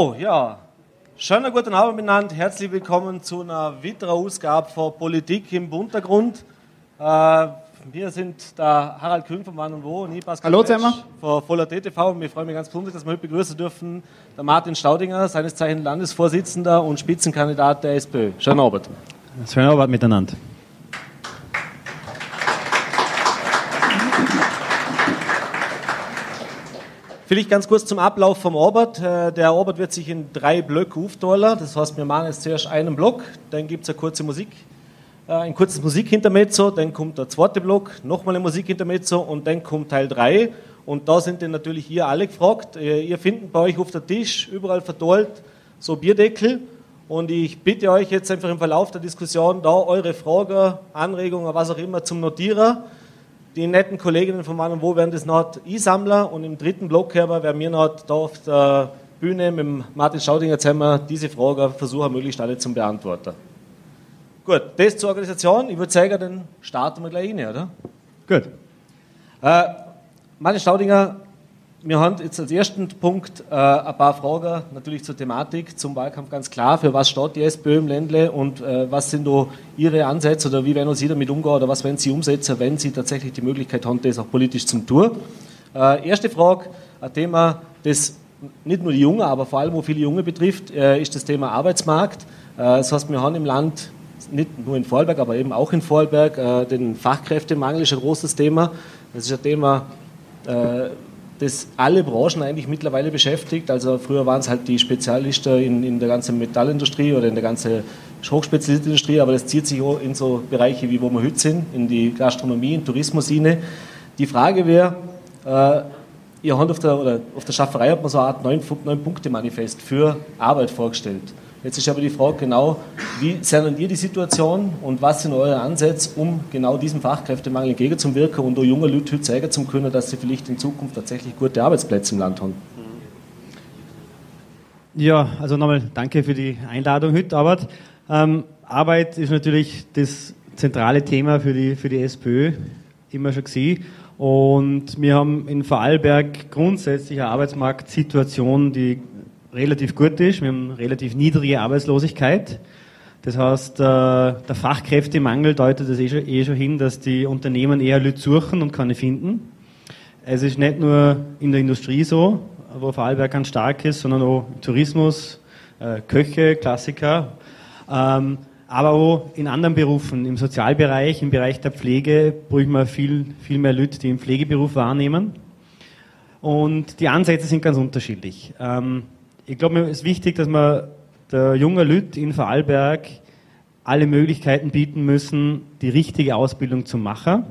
So, ja. Schönen guten Abend miteinander. Herzlich willkommen zu einer weiteren Ausgabe von Politik im Untergrund. Äh, wir sind der Harald Kühn von Wann und Wo und ich, Pascal Hallo zusammen. von Voller TTV. Und wir freuen mich ganz besonders, dass wir heute begrüßen dürfen der Martin Staudinger, seines Zeichen Landesvorsitzender und Spitzenkandidat der SPÖ. Schönen Abend. Schönen Abend miteinander. Vielleicht ganz kurz zum Ablauf vom Orbit. Äh, der Orbit wird sich in drei Blöcke aufteilen. Das heißt, wir machen jetzt zuerst einen Block, dann gibt es eine kurze Musik, äh, ein kurzes Musikhintermezzo, dann kommt der zweite Block, nochmal ein Musikhintermezzo und dann kommt Teil 3. Und da sind dann natürlich ihr alle gefragt. Äh, ihr findet bei euch auf der Tisch überall verteilt so Bierdeckel. Und ich bitte euch jetzt einfach im Verlauf der Diskussion da eure Fragen, Anregungen, was auch immer zum Notieren die netten Kolleginnen von Mann und Wo werden das noch einsammeln und im dritten Block werden wir noch da auf der Bühne mit Martin Schaudinger zusammen diese Frage versuchen, möglichst alle zu beantworten. Gut, das zur Organisation. Ich würde sagen, dann starten wir gleich rein, oder? Gut. Äh, Martin Staudinger, wir haben jetzt als ersten Punkt äh, ein paar Fragen natürlich zur Thematik, zum Wahlkampf ganz klar. Für was steht die SPÖ im Ländle und äh, was sind da Ihre Ansätze oder wie werden Sie damit umgehen oder was werden Sie umsetzen, wenn Sie tatsächlich die Möglichkeit haben, das auch politisch zum tun? Äh, erste Frage, ein Thema, das nicht nur die Jungen, aber vor allem auch viele Junge betrifft, äh, ist das Thema Arbeitsmarkt. Äh, das heißt, wir haben im Land nicht nur in Vorarlberg, aber eben auch in Vorarlberg, äh, den Fachkräftemangel ist ein großes Thema. Das ist ein Thema, das alle Branchen eigentlich mittlerweile beschäftigt. Also früher waren es halt die Spezialisten in, in der ganzen Metallindustrie oder in der ganzen hochspezialisierten Industrie, aber das zieht sich auch in so Bereiche, wie wo wir heute sind, in die Gastronomie, in Tourismus hinein. Die Frage wäre, äh, ihr habt auf der, oder auf der Schafferei hat man so eine Art Neun-Punkte-Manifest für Arbeit vorgestellt. Jetzt ist aber die Frage genau, wie sehen ihr die Situation und was sind eure Ansätze, um genau diesem Fachkräftemangel entgegenzuwirken und auch junge Leute heute zeigen zu können, dass sie vielleicht in Zukunft tatsächlich gute Arbeitsplätze im Land haben? Ja, also nochmal danke für die Einladung heute, Arbeit. Ähm, Arbeit ist natürlich das zentrale Thema für die, für die SPÖ immer schon gewesen. Und wir haben in Vorarlberg grundsätzlich eine Arbeitsmarktsituation, die relativ gut ist. Wir haben relativ niedrige Arbeitslosigkeit. Das heißt, äh, der Fachkräftemangel deutet das eh schon, eh schon hin, dass die Unternehmen eher Leute suchen und keine finden. Es ist nicht nur in der Industrie so, wo Vorarlberg ganz stark ist, sondern auch Tourismus, äh, Köche, Klassiker, ähm, aber auch in anderen Berufen, im Sozialbereich, im Bereich der Pflege, brauchen wir viel, viel mehr Leute, die im Pflegeberuf wahrnehmen. Und die Ansätze sind ganz unterschiedlich. Ähm, ich glaube, es ist wichtig, dass wir der junge Lüt in Vorarlberg alle Möglichkeiten bieten müssen, die richtige Ausbildung zu machen.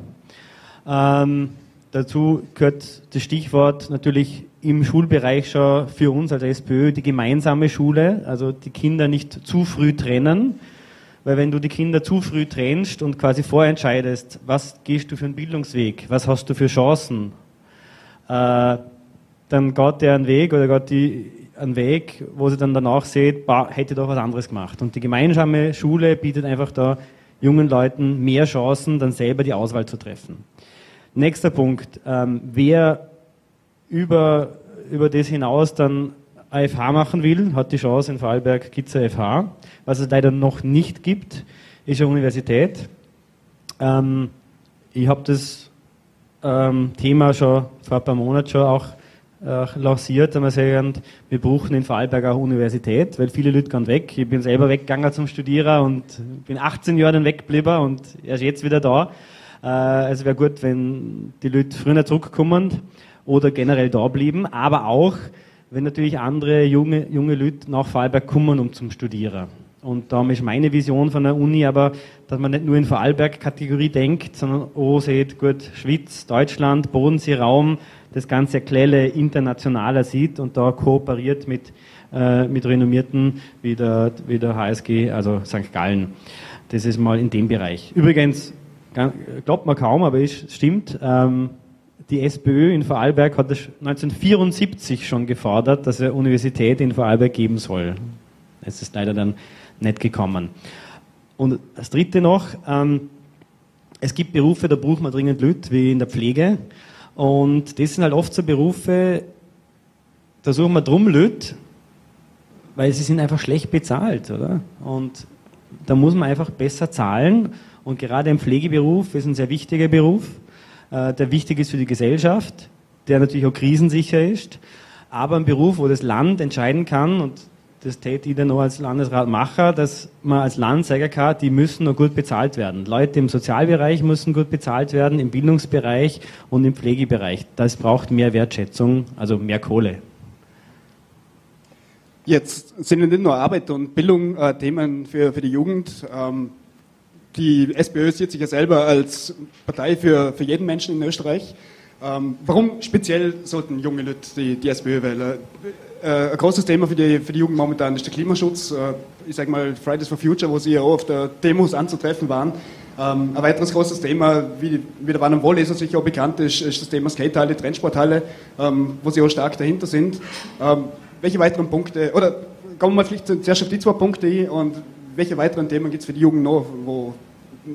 Ähm, dazu gehört das Stichwort natürlich im Schulbereich schon für uns als SPÖ die gemeinsame Schule, also die Kinder nicht zu früh trennen, weil wenn du die Kinder zu früh trennst und quasi vorentscheidest, was gehst du für einen Bildungsweg, was hast du für Chancen, äh, dann geht der einen Weg oder geht die einen Weg, wo sie dann danach sieht, bah, hätte doch was anderes gemacht. Und die gemeinsame Schule bietet einfach da jungen Leuten mehr Chancen, dann selber die Auswahl zu treffen. Nächster Punkt. Ähm, wer über, über das hinaus dann AFH machen will, hat die Chance in Vorarlberg gibt es AFH. Was es leider noch nicht gibt, ist eine Universität. Ähm, ich habe das ähm, Thema schon vor ein paar Monaten schon auch äh, lanciert, haben wir sagen, wir brauchen in Vorarlberg auch Universität, weil viele Leute gehen weg. Ich bin selber weggegangen zum Studieren und bin 18 Jahre dann weggeblieben und erst jetzt wieder da. Äh, also wäre gut, wenn die Leute früher zurückkommen oder generell da bleiben, aber auch, wenn natürlich andere junge, junge Leute nach Vorarlberg kommen, um zum Studieren. Und darum ist meine Vision von der Uni aber, dass man nicht nur in Vorarlberg-Kategorie denkt, sondern auch sieht, gut, Schweiz, Deutschland, Bodenseeraum, das Ganze Klelle internationaler sieht und da kooperiert mit, äh, mit renommierten wie der, wie der HSG, also St. Gallen. Das ist mal in dem Bereich. Übrigens, glaubt man kaum, aber es stimmt, ähm, die SPÖ in Vorarlberg hat es 1974 schon gefordert, dass es eine Universität in Vorarlberg geben soll. Es ist leider dann nicht gekommen. Und das Dritte noch, ähm, es gibt Berufe, da braucht man dringend Leute, wie in der Pflege. Und das sind halt oft so Berufe, da suchen wir drum Leute, weil sie sind einfach schlecht bezahlt, oder? Und da muss man einfach besser zahlen. Und gerade im Pflegeberuf ist ein sehr wichtiger Beruf, äh, der wichtig ist für die Gesellschaft, der natürlich auch krisensicher ist, aber ein Beruf, wo das Land entscheiden kann und das täte ich dann noch als Landesrat machen, dass man als Land sagen kann, die müssen noch gut bezahlt werden. Leute im Sozialbereich müssen gut bezahlt werden, im Bildungsbereich und im Pflegebereich. Das braucht mehr Wertschätzung, also mehr Kohle. Jetzt sind nicht nur Arbeit und Bildung äh, Themen für, für die Jugend. Ähm, die SPÖ sieht sich ja selber als Partei für, für jeden Menschen in Österreich. Ähm, warum speziell sollten junge Leute die, die SPÖ wählen? Äh, ein großes Thema für die, für die Jugend momentan ist der Klimaschutz. Äh, ich sage mal Fridays for Future, wo sie ja auch auf der Demos anzutreffen waren. Ähm, ein weiteres großes Thema, wie, wie der Bahn am Wohlleser sicher auch bekannt ist, ist das Thema Skatehalle, Trendsporthalle, ähm, wo sie auch stark dahinter sind. Ähm, welche weiteren Punkte, oder kommen wir vielleicht zuerst auf die zwei Punkte ein und welche weiteren Themen gibt es für die Jugend noch, wo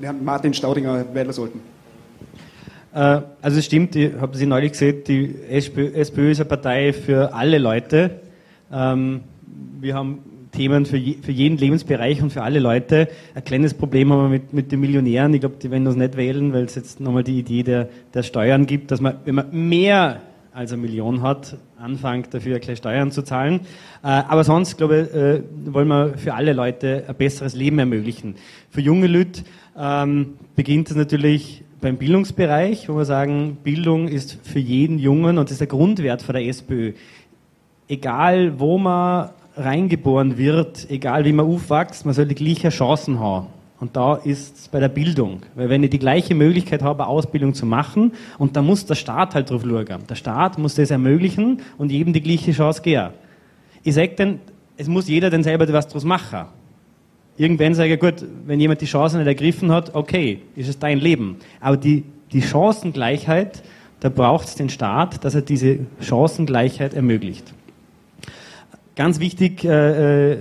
Herrn Martin Staudinger wählen sollten? Äh, also es stimmt, ich habe Sie neulich gesehen, die SPÖ, ist eine Partei für alle Leute. Ähm, wir haben Themen für, jeden Lebensbereich und für alle Leute. Ein kleines Problem haben wir mit, mit den Millionären. Ich glaube, die werden uns nicht wählen, weil es jetzt nochmal die Idee der, der Steuern gibt, dass man, wenn man mehr als eine Million hat, anfängt dafür gleich Steuern zu zahlen. Äh, aber sonst, glaube ich, äh, wollen wir für alle Leute ein besseres Leben ermöglichen. Für junge Leute ähm, beginnt es natürlich beim Bildungsbereich, wo wir sagen, Bildung ist für jeden Jungen und das ist der Grundwert von der SPÖ. Egal, wo man reingeboren wird, egal wie man aufwächst, man soll die gleichen Chancen haben. Und da ist es bei der Bildung. Weil wenn ich die gleiche Möglichkeit habe, Ausbildung zu machen, und da muss der Staat halt drauf schauen. Der Staat muss das ermöglichen und jedem die gleiche Chance geben. Ich sage dann, es muss jeder dann selber was draus machen. Irgendwann sage ich, gut, wenn jemand die Chance nicht ergriffen hat, okay, ist es dein Leben. Aber die, die Chancengleichheit, da braucht es den Staat, dass er diese Chancengleichheit ermöglicht. Ganz wichtig, äh, äh,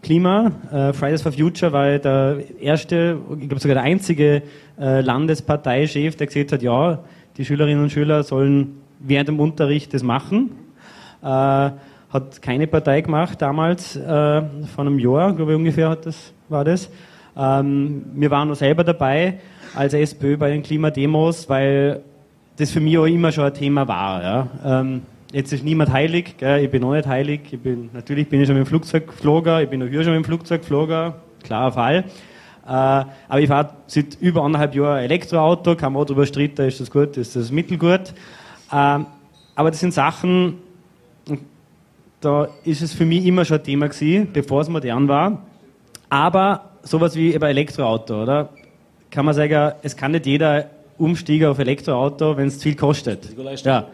Klima. Äh, Fridays for Future war der erste, ich glaube sogar der einzige äh, Landesparteichef, der gesagt hat, ja, die Schülerinnen und Schüler sollen während dem Unterricht das machen. Äh, hat keine Partei gemacht damals, äh, vor einem Jahr, glaube ich ungefähr hat das, war das. Ähm, wir waren noch selber dabei als SPÖ bei den Klimademos, weil das für mich auch immer schon ein Thema war. Ja. Ähm, jetzt ist niemand heilig, gell? ich bin auch nicht heilig. Ich bin, natürlich bin ich schon mit dem Flugzeug geflogen, ich bin auch hier schon mit dem Flugzeug geflogen, klarer Fall. Äh, aber ich fahre seit über anderthalb Jahren Elektroauto, kann man auch darüber streiten, ist das gut, ist das mittelgut. Äh, aber das sind Sachen, da ist es für mich immer schon ein Thema gewesen, bevor es modern war. Aber sowas wie eben Elektroauto, oder? Kann man sagen, es kann nicht jeder umsteigen auf Elektroauto, wenn es zu viel kostet. Ja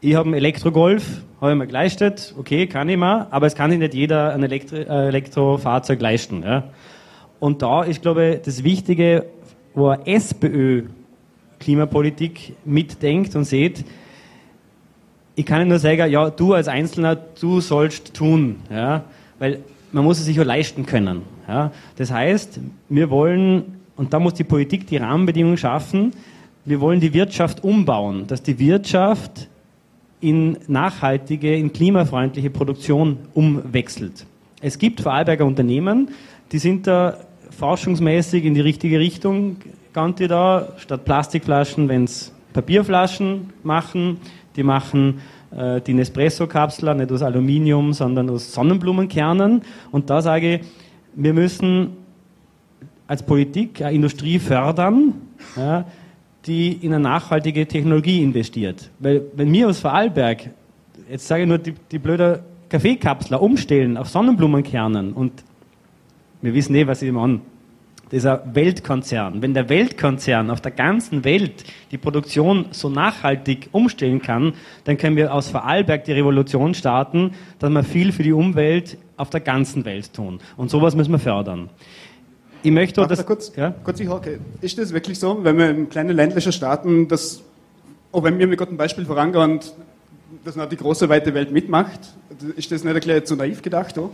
ich habe einen Elektrogolf, habe ich mir geleistet, okay, kann ich mal, aber es kann sich nicht jeder ein Elektro äh, Elektrofahrzeug leisten. Ja. Und da ist, glaube ich, das Wichtige, wo eine SPÖ Klimapolitik mitdenkt und sieht, ich kann nur sagen, ja, du als Einzelner, du sollst tun, ja, weil man muss es sich auch leisten können. Ja. Das heißt, wir wollen, und da muss die Politik die Rahmenbedingungen schaffen, wir wollen die Wirtschaft umbauen, dass die Wirtschaft in nachhaltige, in klimafreundliche Produktion umwechselt. Es gibt Vorarlberger Unternehmen, die sind da forschungsmäßig in die richtige Richtung gegangen da, statt Plastikflaschen, wenn es Papierflaschen machen, die machen äh, die Nespresso-Kapsler nicht aus Aluminium, sondern aus Sonnenblumenkernen. Und da sage ich, wir müssen als Politik eine Industrie fördern, ja, die in eine nachhaltige Technologie investiert. Weil wenn wir aus Vorarlberg, jetzt sage ich nur die, die blöde Kaffeekapsler umstellen auf Sonnenblumenkernen und wir wissen eh, was ich meine. Ein Weltkonzern. Wenn der Weltkonzern auf der ganzen Welt die Produktion so nachhaltig umstellen kann, dann können wir aus Vorarlberg die Revolution starten, dass wir viel für die Umwelt auf der ganzen Welt tun. Und sowas müssen wir fördern. Ich möchte das. Kurz, ja? kurz ich hake. Ist das wirklich so, wenn wir in kleinen ländlichen Staaten, das, auch wenn wir mit Gott ein Beispiel vorangehen dass noch die große weite Welt mitmacht, ist das nicht erklärt zu naiv gedacht? Auch?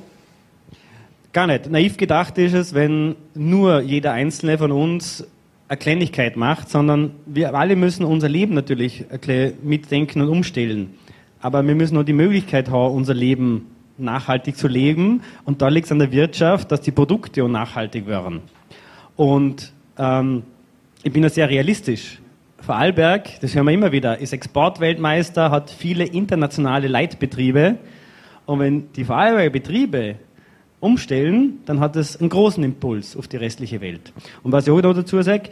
Gar nicht. Naiv gedacht ist es, wenn nur jeder Einzelne von uns eine Kleinigkeit macht, sondern wir alle müssen unser Leben natürlich mitdenken und umstellen. Aber wir müssen auch die Möglichkeit haben, unser Leben nachhaltig zu leben. Und da liegt es an der Wirtschaft, dass die Produkte auch nachhaltig werden. Und ähm, ich bin da sehr realistisch. Vorarlberg, das hören wir immer wieder, ist Exportweltmeister, hat viele internationale Leitbetriebe. Und wenn die Vorarlberger Betriebe umstellen, dann hat das einen großen Impuls auf die restliche Welt. Und was ich auch noch dazu sage,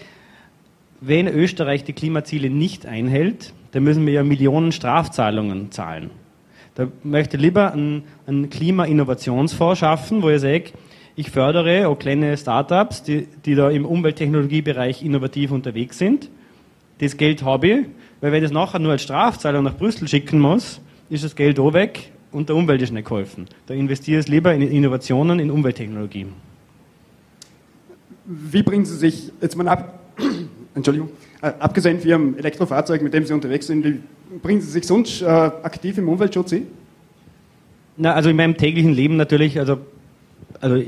wenn Österreich die Klimaziele nicht einhält, dann müssen wir ja Millionen Strafzahlungen zahlen. Da möchte ich lieber einen, einen Klima-Innovationsfonds schaffen, wo ich sage, ich fördere auch kleine Startups, die, die da im Umwelttechnologiebereich innovativ unterwegs sind. Das Geld habe ich, weil wenn ich das nachher nur als Strafzahlung nach Brüssel schicken muss, ist das Geld auch weg und der Umwelt ist nicht geholfen. Da investiere ich lieber in Innovationen, in Umwelttechnologie. Wie bringen Sie sich, jetzt mal ab, Entschuldigung, äh, abgesehen von Ihrem Elektrofahrzeug, mit dem Sie unterwegs sind, wie bringen Sie sich sonst äh, aktiv im Umweltschutz ein? Na, also in meinem täglichen Leben natürlich, also, also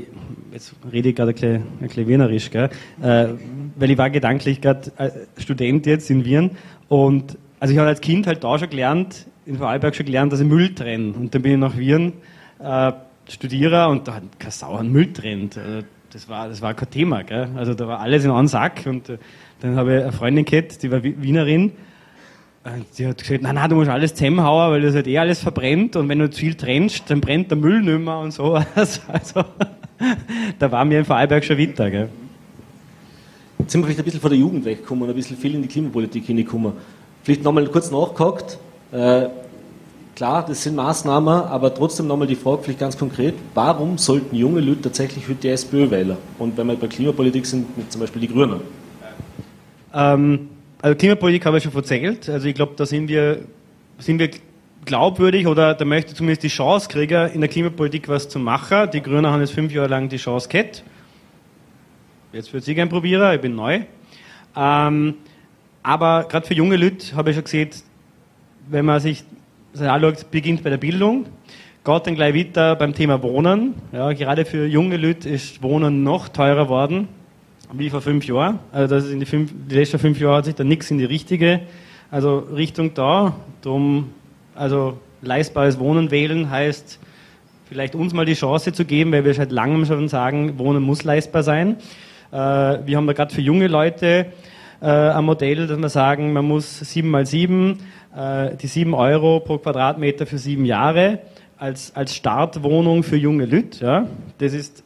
jetzt rede ich gerade ein bisschen, ein bisschen wienerisch, gell? Äh, weil ich war gedanklich gerade äh, Student jetzt in Wien und also ich habe als Kind halt da schon gelernt, in Vorarlberg schon gelernt, dass ich Müll trenne. Und dann bin ich nach Wien äh, Studierer und da hat kein Sau einen Müll trennt. Also das, war, das war kein Thema. Gell? Also da war alles in einem Sack. Und äh, dann habe ich eine Freundin gehabt, die war Wienerin. Die hat gesagt, nein, nein, du musst alles zusammenhauen, weil das halt eh alles verbrennt und wenn du zu viel trennst, dann brennt der Müll nicht mehr und so. Also, da war mir in Vorarlberg schon weiter. Gell? Jetzt sind wir vielleicht ein bisschen von der Jugend weggekommen und ein bisschen viel in die Klimapolitik hingekommen. Vielleicht nochmal kurz nachgehakt. Äh, klar, das sind Maßnahmen, aber trotzdem nochmal die Frage, vielleicht ganz konkret, warum sollten junge Leute tatsächlich für die SPÖ wählen? Und wenn wir bei Klimapolitik sind, mit zum Beispiel die Grünen. Ähm, also Klimapolitik habe ich schon erzählt. Also ich glaube, da sind wir, sind wir glaubwürdig oder da möchte ich zumindest die Chance kriegen, in der Klimapolitik was zu machen. Die Grünen haben jetzt fünf Jahre lang die Chance gehabt. Jetzt wird sie gern probieren, ich bin neu. Ähm, aber gerade für junge Leute habe ich schon gesehen, wenn man sich das anschaut, beginnt bei der Bildung, geht dann gleich weiter beim Thema Wohnen. Ja, gerade für junge Leute ist Wohnen noch teurer worden wie vor fünf Jahren. Also das ist in die, fünf, die letzten fünf Jahre hat sich da nichts in die richtige also Richtung da. Drum, also leistbares Wohnen wählen heißt vielleicht uns mal die Chance zu geben, weil wir seit langem schon sagen, Wohnen muss leistbar sein. Äh, wir haben da gerade für junge Leute äh, ein Modell, dass wir sagen, man muss sieben mal sieben äh, die 7 Euro pro Quadratmeter für sieben Jahre als, als Startwohnung für junge Leute. Ja. Das ist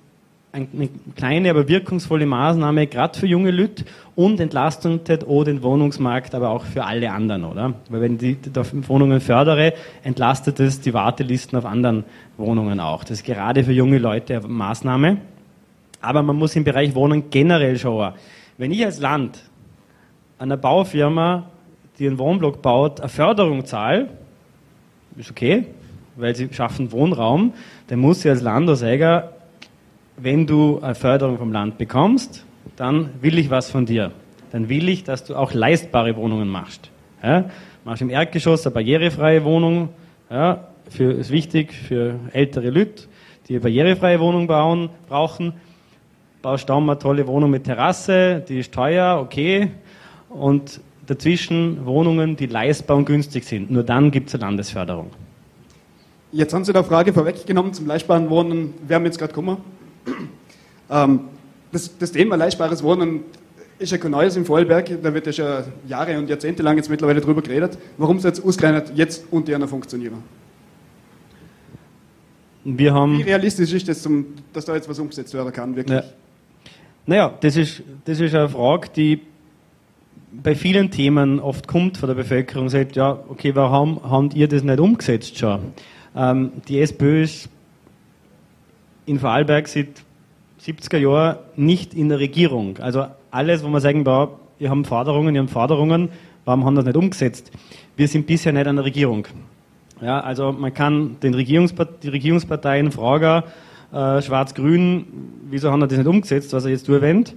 eine kleine, aber wirkungsvolle Maßnahme, gerade für junge Leute und entlastet auch den Wohnungsmarkt, aber auch für alle anderen, oder? Weil wenn ich die Wohnungen fördere, entlastet es die Wartelisten auf anderen Wohnungen auch. Das ist gerade für junge Leute eine Maßnahme. Aber man muss im Bereich Wohnen generell schauen. Wenn ich als Land einer Baufirma die einen Wohnblock baut, eine Förderung zahlt, ist okay, weil sie schaffen Wohnraum, dann muss sie als Landeseiger, wenn du eine Förderung vom Land bekommst, dann will ich was von dir. Dann will ich, dass du auch leistbare Wohnungen machst. Ja? Machst im Erdgeschoss eine barrierefreie Wohnung, ja, für, ist wichtig für ältere Leute, die eine barrierefreie Wohnung bauen, brauchen. Baust da mal eine tolle Wohnung mit Terrasse, die ist teuer, okay. Und dazwischen Wohnungen, die leistbar und günstig sind. Nur dann gibt es eine Landesförderung. Jetzt haben Sie da Frage vorweggenommen zum leistbaren Wohnen. Wir haben jetzt gerade gekommen. Ähm, das, das, Thema leistbares Wohnen ist ja kein neues im Vorarlberg. Da wird ja schon Jahre und Jahrzehnte lang jetzt mittlerweile drüber geredet. Warum es jetzt ausgerechnet jetzt unter einer funktionieren? Wir haben Wie realistisch ist das, zum, dass da jetzt was umgesetzt werden kann, wirklich? Ja. Naja, das ist, das ist eine Frage, die bei vielen Themen oft kommt von der Bevölkerung sagt, ja, okay, warum habt ihr das nicht umgesetzt schon? Ähm, die SPÖ ist in Vorarlberg seit 70er Jahren nicht in der Regierung. Also alles, wo man sagen, ihr habt Forderungen, ihr habt Forderungen, warum haben das nicht umgesetzt? Wir sind bisher nicht an der Regierung. Ja, also man kann den Regierungspart die Regierungsparteien fragen, äh, Schwarz-Grün, wieso haben wir das nicht umgesetzt, was er jetzt durchwendet?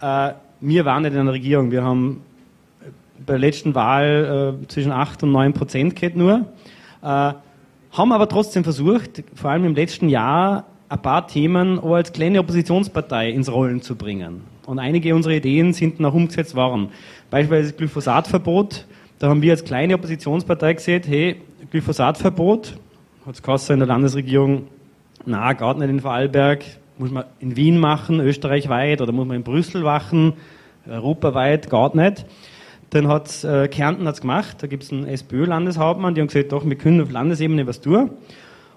Äh, wir waren nicht in der Regierung. Wir haben bei der letzten Wahl äh, zwischen 8 und 9 Prozent gehabt nur. Äh, haben aber trotzdem versucht, vor allem im letzten Jahr, ein paar Themen auch als kleine Oppositionspartei ins Rollen zu bringen. Und einige unserer Ideen sind noch umgesetzt worden. Beispielsweise das Glyphosatverbot. Da haben wir als kleine Oppositionspartei gesehen, hey, Glyphosatverbot hat es geheißen in der Landesregierung, na, geht nicht in Vorarlberg, muss man in Wien machen, österreichweit, oder muss man in Brüssel machen, europaweit, geht nicht. Dann hat äh, Kärnten hat's gemacht, da gibt es einen SPÖ-Landeshauptmann, die haben gesagt, doch, wir können auf Landesebene was tun.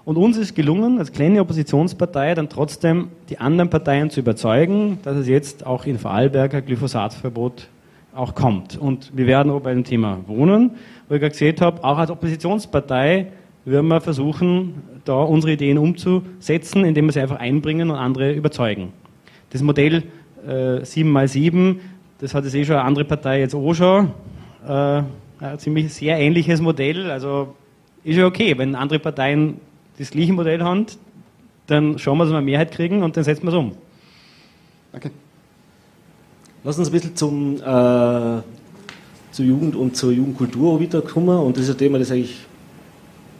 Und uns ist gelungen, als kleine Oppositionspartei dann trotzdem die anderen Parteien zu überzeugen, dass es jetzt auch in Vorarlberg ein Glyphosatverbot auch kommt. Und wir werden auch bei dem Thema Wohnen, wo ich gerade gesehen habe, auch als Oppositionspartei werden wir versuchen, da unsere Ideen umzusetzen, indem wir sie einfach einbringen und andere überzeugen. Das Modell äh, 7x7, das hat es eh schon eine andere Partei jetzt auch schon. Äh, ein ziemlich sehr ähnliches Modell. Also ist ja okay, wenn andere Parteien das gleiche Modell haben, dann schauen wir, dass wir eine Mehrheit kriegen und dann setzen wir es um. Danke. Lass uns ein bisschen zum, äh, zur Jugend und zur Jugendkultur wiederkommen. Und das ist ein Thema, das eigentlich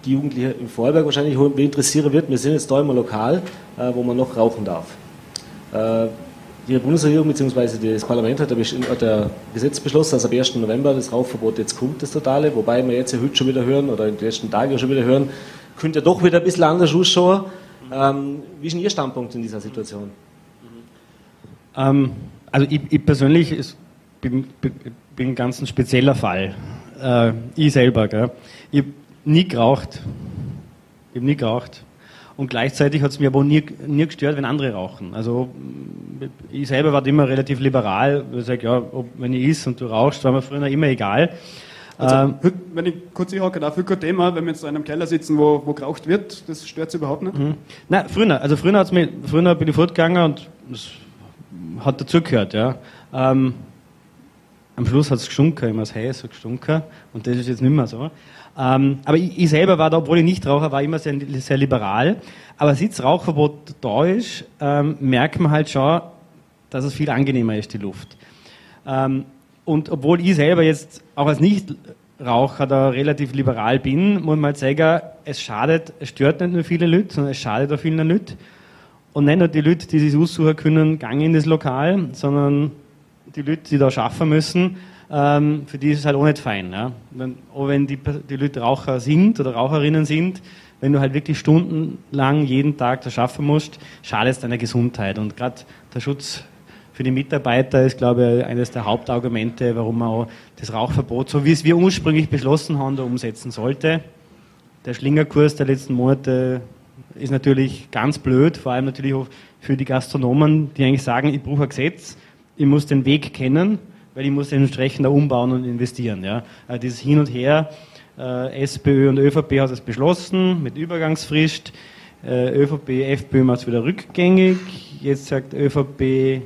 die Jugendlichen im Vorarlberg wahrscheinlich interessieren wird. Wir sind jetzt da immer lokal, äh, wo man noch rauchen darf. Äh, die Bundesregierung bzw. das Parlament hat ein Gesetz beschlossen, dass ab 1. November das Rauchverbot jetzt kommt, das totale. Wobei wir jetzt ja heute schon wieder hören oder in den letzten Tagen schon wieder hören, könnte ja doch wieder ein bisschen anders ausschauen. Ähm, wie ist denn Ihr Standpunkt in dieser Situation? Ähm, also ich, ich persönlich ist, bin, bin ein ganz spezieller Fall. Äh, ich selber. Gell. Ich habe nie geraucht. Ich habe nie geraucht. Und gleichzeitig hat es mir aber nie, nie gestört, wenn andere rauchen. Also ich selber war immer relativ liberal. Ich sage, ja, ob, wenn ich isst und du rauchst, war mir früher immer egal. Also, ähm, wenn ich kurz hake, dafür kein Thema, wenn wir jetzt in einem Keller sitzen, wo, wo geraucht wird, das stört Sie überhaupt nicht? Mhm. Nein, früher, also früher, hat's mir, früher bin ich fortgegangen und das hat dazugehört, ja. Ähm, am Schluss hat es gestunken, immer das Heiß hat gestunken und das ist jetzt nicht mehr so. Ähm, aber ich, ich, selber war da, obwohl ich nicht Raucher war, immer sehr, sehr liberal. Aber seit Rauchverbot da ist, ähm, merkt man halt schon, dass es viel angenehmer ist, die Luft. Ähm, und obwohl ich selber jetzt auch als Nichtraucher da relativ liberal bin, muss man halt sagen, es schadet, es stört nicht nur viele Leute, sondern es schadet auch vielen Leuten. Und nicht nur die Leute, die sich aussuchen können, gang in das Lokal, sondern die Leute, die da schaffen müssen, ähm, für die ist es halt auch nicht fein. Ja? Wenn, auch wenn die, die Leute Raucher sind oder Raucherinnen sind, wenn du halt wirklich stundenlang jeden Tag das schaffen musst, schadet es deiner Gesundheit. Und gerade der Schutz für die Mitarbeiter ist, glaube ich, eines der Hauptargumente, warum man auch das Rauchverbot, so wie es wir ursprünglich beschlossen haben, da umsetzen sollte. Der Schlingerkurs der letzten Monate ist natürlich ganz blöd, vor allem natürlich auch für die Gastronomen, die eigentlich sagen, ich brauche ein Gesetz, ich muss den Weg kennen weil ich muss entsprechend umbauen und investieren. Ja. Also dieses Hin und Her, äh, SPÖ und ÖVP hat es beschlossen mit Übergangsfrist. Äh, ÖVP, FPÖ macht es wieder rückgängig. Jetzt sagt ÖVP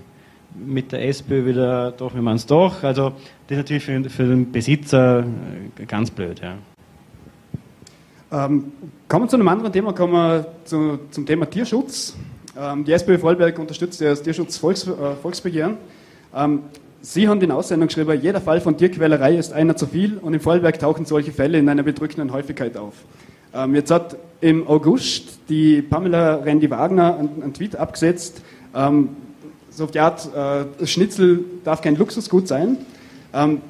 mit der SPÖ wieder, doch, wir machen es doch. Also das ist natürlich für, für den Besitzer äh, ganz blöd. Ja. Ähm, kommen wir zu einem anderen Thema, kommen wir zu, zum Thema Tierschutz. Ähm, die SPÖ Vollberg unterstützt das Tierschutz Volks, äh, Volksbegehren. Ähm, Sie haben in Aussendung geschrieben, jeder Fall von Tierquälerei ist einer zu viel und im Vollberg tauchen solche Fälle in einer bedrückenden Häufigkeit auf. Ähm, jetzt hat im August die Pamela Rendi-Wagner einen, einen, Tweet abgesetzt, ähm, so auf die Art, äh, Schnitzel darf kein Luxusgut sein. Ähm,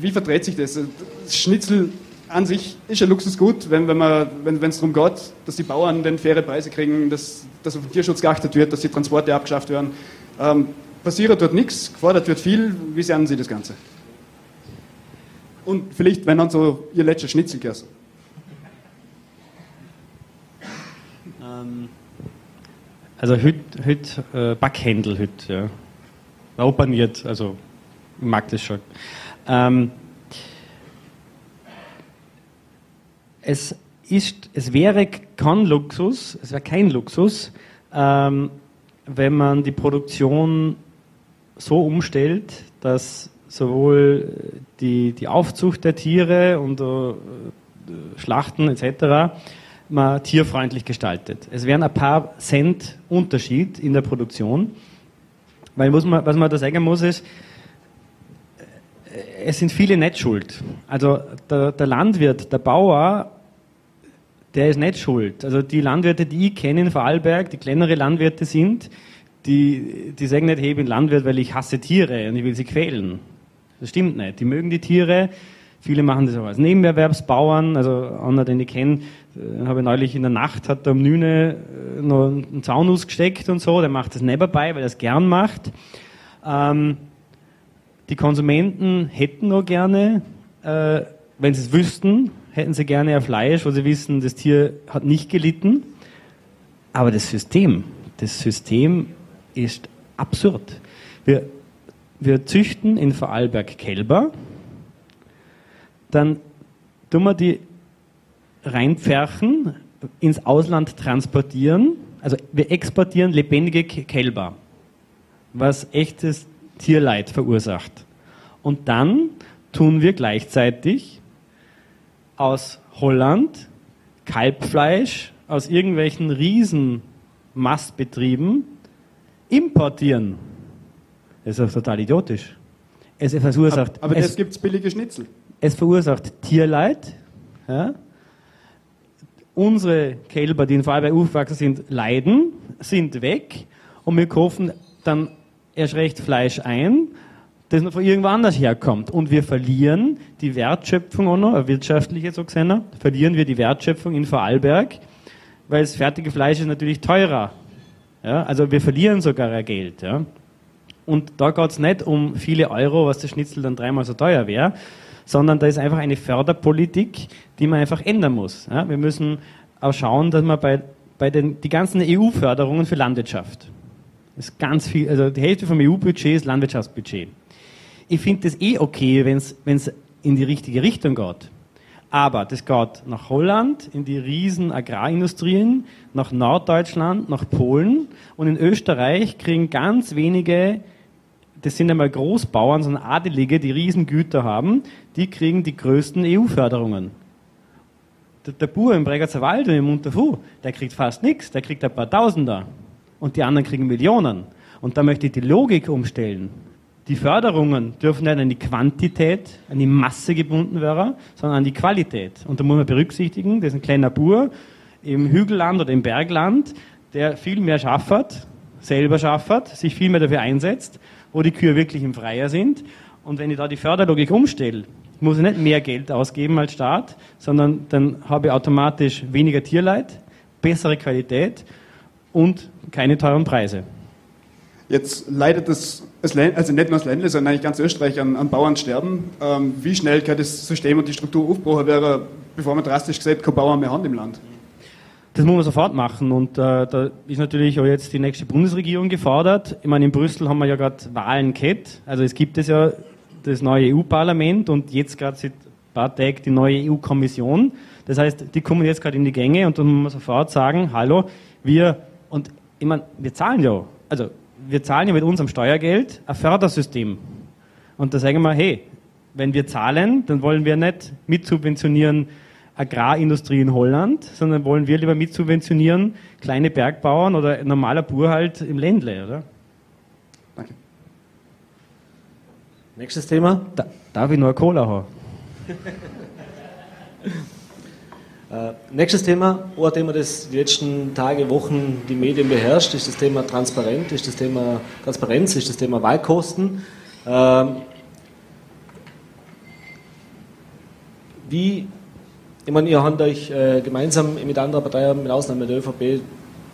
wie verdreht sich das? Das Schnitzel an sich ist ein Luxusgut, wenn es wenn, wenn darum geht, dass die Bauern den faire Preise kriegen, dass, dass auf den Tierschutz geachtet wird, dass die Transporte abgeschafft werden. Ähm, passiert dort nichts, gefordert wird viel. Wie sehen Sie das Ganze? Und vielleicht, wenn dann so Ihr letzter Schnitzel gegessen. Ähm, also heute heut, äh, Backhändel heute, ja. Auch paniert, also ich mag das schon. Ähm, es ist, es wäre kein Luxus, es wäre kein Luxus, ähm, wenn man die Produktion so umstellt, dass sowohl die, die Aufzucht der Tiere und uh, Schlachten etc. man tierfreundlich gestaltet. Es wären ein paar Cent Unterschied in der Produktion, weil muss man, was man da sagen muss ist, äh, es sind viele nicht schuld. Also der, der Landwirt, der Bauer, der ist nicht schuld. Also die Landwirte, die ich kenne in Vorarlberg, die kleinere Landwirte sind, die, die sagen nicht, hey, ich bin Landwirt, weil ich hasse Tiere und ich will sie quälen. Das stimmt nicht. Die mögen die Tiere, Viele machen das auch als Nebenerwerbsbauern. Also einer, den ich kenne, äh, habe ich neulich in der Nacht, hat er um Nüne äh, noch einen Zaun ausgesteckt und so. Der macht das nebenbei, weil er es gern macht. Ähm, die Konsumenten hätten noch gerne, äh, wenn sie es wüssten, hätten sie gerne ein Fleisch, wo sie wissen, das Tier hat nicht gelitten. Aber das System, das System ist absurd. Wir, wir züchten in Vorarlberg Kälber, dann tun wir die reinpferchen, ins Ausland transportieren. Also wir exportieren lebendige Kälber, was echtes Tierleid verursacht. Und dann tun wir gleichzeitig aus Holland Kalbfleisch aus irgendwelchen Riesenmastbetrieben importieren. Das ist total idiotisch. Es verursacht, aber, aber es, das billige Schnitzel. Es verursacht Tierleid. Ja? Unsere Kälber, die in Vorarlberg aufgewachsen sind, leiden, sind weg und wir kaufen dann erst recht Fleisch ein, das noch von irgendwo anders herkommt. Und wir verlieren die Wertschöpfung auch noch, wirtschaftliche so gesehen, verlieren wir die Wertschöpfung in Vorarlberg, weil das fertige Fleisch ist natürlich teurer. Ja? Also wir verlieren sogar Geld. Ja? Und da geht es nicht um viele Euro, was das Schnitzel dann dreimal so teuer wäre, sondern da ist einfach eine Förderpolitik, die man einfach ändern muss. Ja? Wir müssen auch schauen, dass man bei, bei den die ganzen EU-Förderungen für Landwirtschaft, ist ganz viel, also die Hälfte vom EU-Budget ist Landwirtschaftsbudget. Ich finde das eh okay, wenn es in die richtige Richtung geht. Aber das geht nach Holland, in die riesen Agrarindustrien, nach Norddeutschland, nach Polen und in Österreich kriegen ganz wenige, das sind einmal Großbauern, sondern Adelige, die Riesengüter haben, die kriegen die größten EU-Förderungen. Der, der Bauer im Bregenzer Wald und im Unterfu, der kriegt fast nichts, der kriegt ein paar Tausender und die anderen kriegen Millionen. Und da möchte ich die Logik umstellen. Die Förderungen dürfen nicht an die Quantität, an die Masse gebunden werden, sondern an die Qualität. Und da muss man berücksichtigen, das ist ein kleiner Bur im Hügelland oder im Bergland, der viel mehr schafft, selber schafft, sich viel mehr dafür einsetzt, wo die Kühe wirklich im Freier sind. Und wenn ich da die Förderlogik umstelle, muss ich nicht mehr Geld ausgeben als Staat, sondern dann habe ich automatisch weniger Tierleid, bessere Qualität und keine teuren Preise. Jetzt leidet das, also nicht nur das Ländle, sondern eigentlich ganz Österreich an, an Bauernsterben. Ähm, wie schnell kann das System und die Struktur aufbrochen werden, bevor man drastisch gesagt keine Bauern mehr haben im Land? Das muss man sofort machen und äh, da ist natürlich auch jetzt die nächste Bundesregierung gefordert. Ich meine, in Brüssel haben wir ja gerade Wahlen gehabt. Also es gibt es ja das neue EU-Parlament und jetzt gerade seit ein paar Tagen die neue EU-Kommission. Das heißt, die kommen jetzt gerade in die Gänge und dann muss man sofort sagen, hallo, wir, und ich meine, wir zahlen ja, also wir zahlen ja mit unserem Steuergeld ein Fördersystem. Und da sagen wir, hey, wenn wir zahlen, dann wollen wir nicht mitsubventionieren Agrarindustrie in Holland, sondern wollen wir lieber mitsubventionieren kleine Bergbauern oder normaler Bur halt im Ländle, oder? Danke. Nächstes Thema. Da, darf ich noch eine Cola haben? Äh, nächstes Thema, ein Thema, das die letzten Tage, Wochen die Medien beherrscht, ist das Thema Transparenz, ist das Thema Transparenz, ist das Thema Wahlkosten. Ähm, wie, ich meine, ihr habt euch äh, gemeinsam mit anderen Parteien, mit Ausnahme der ÖVP,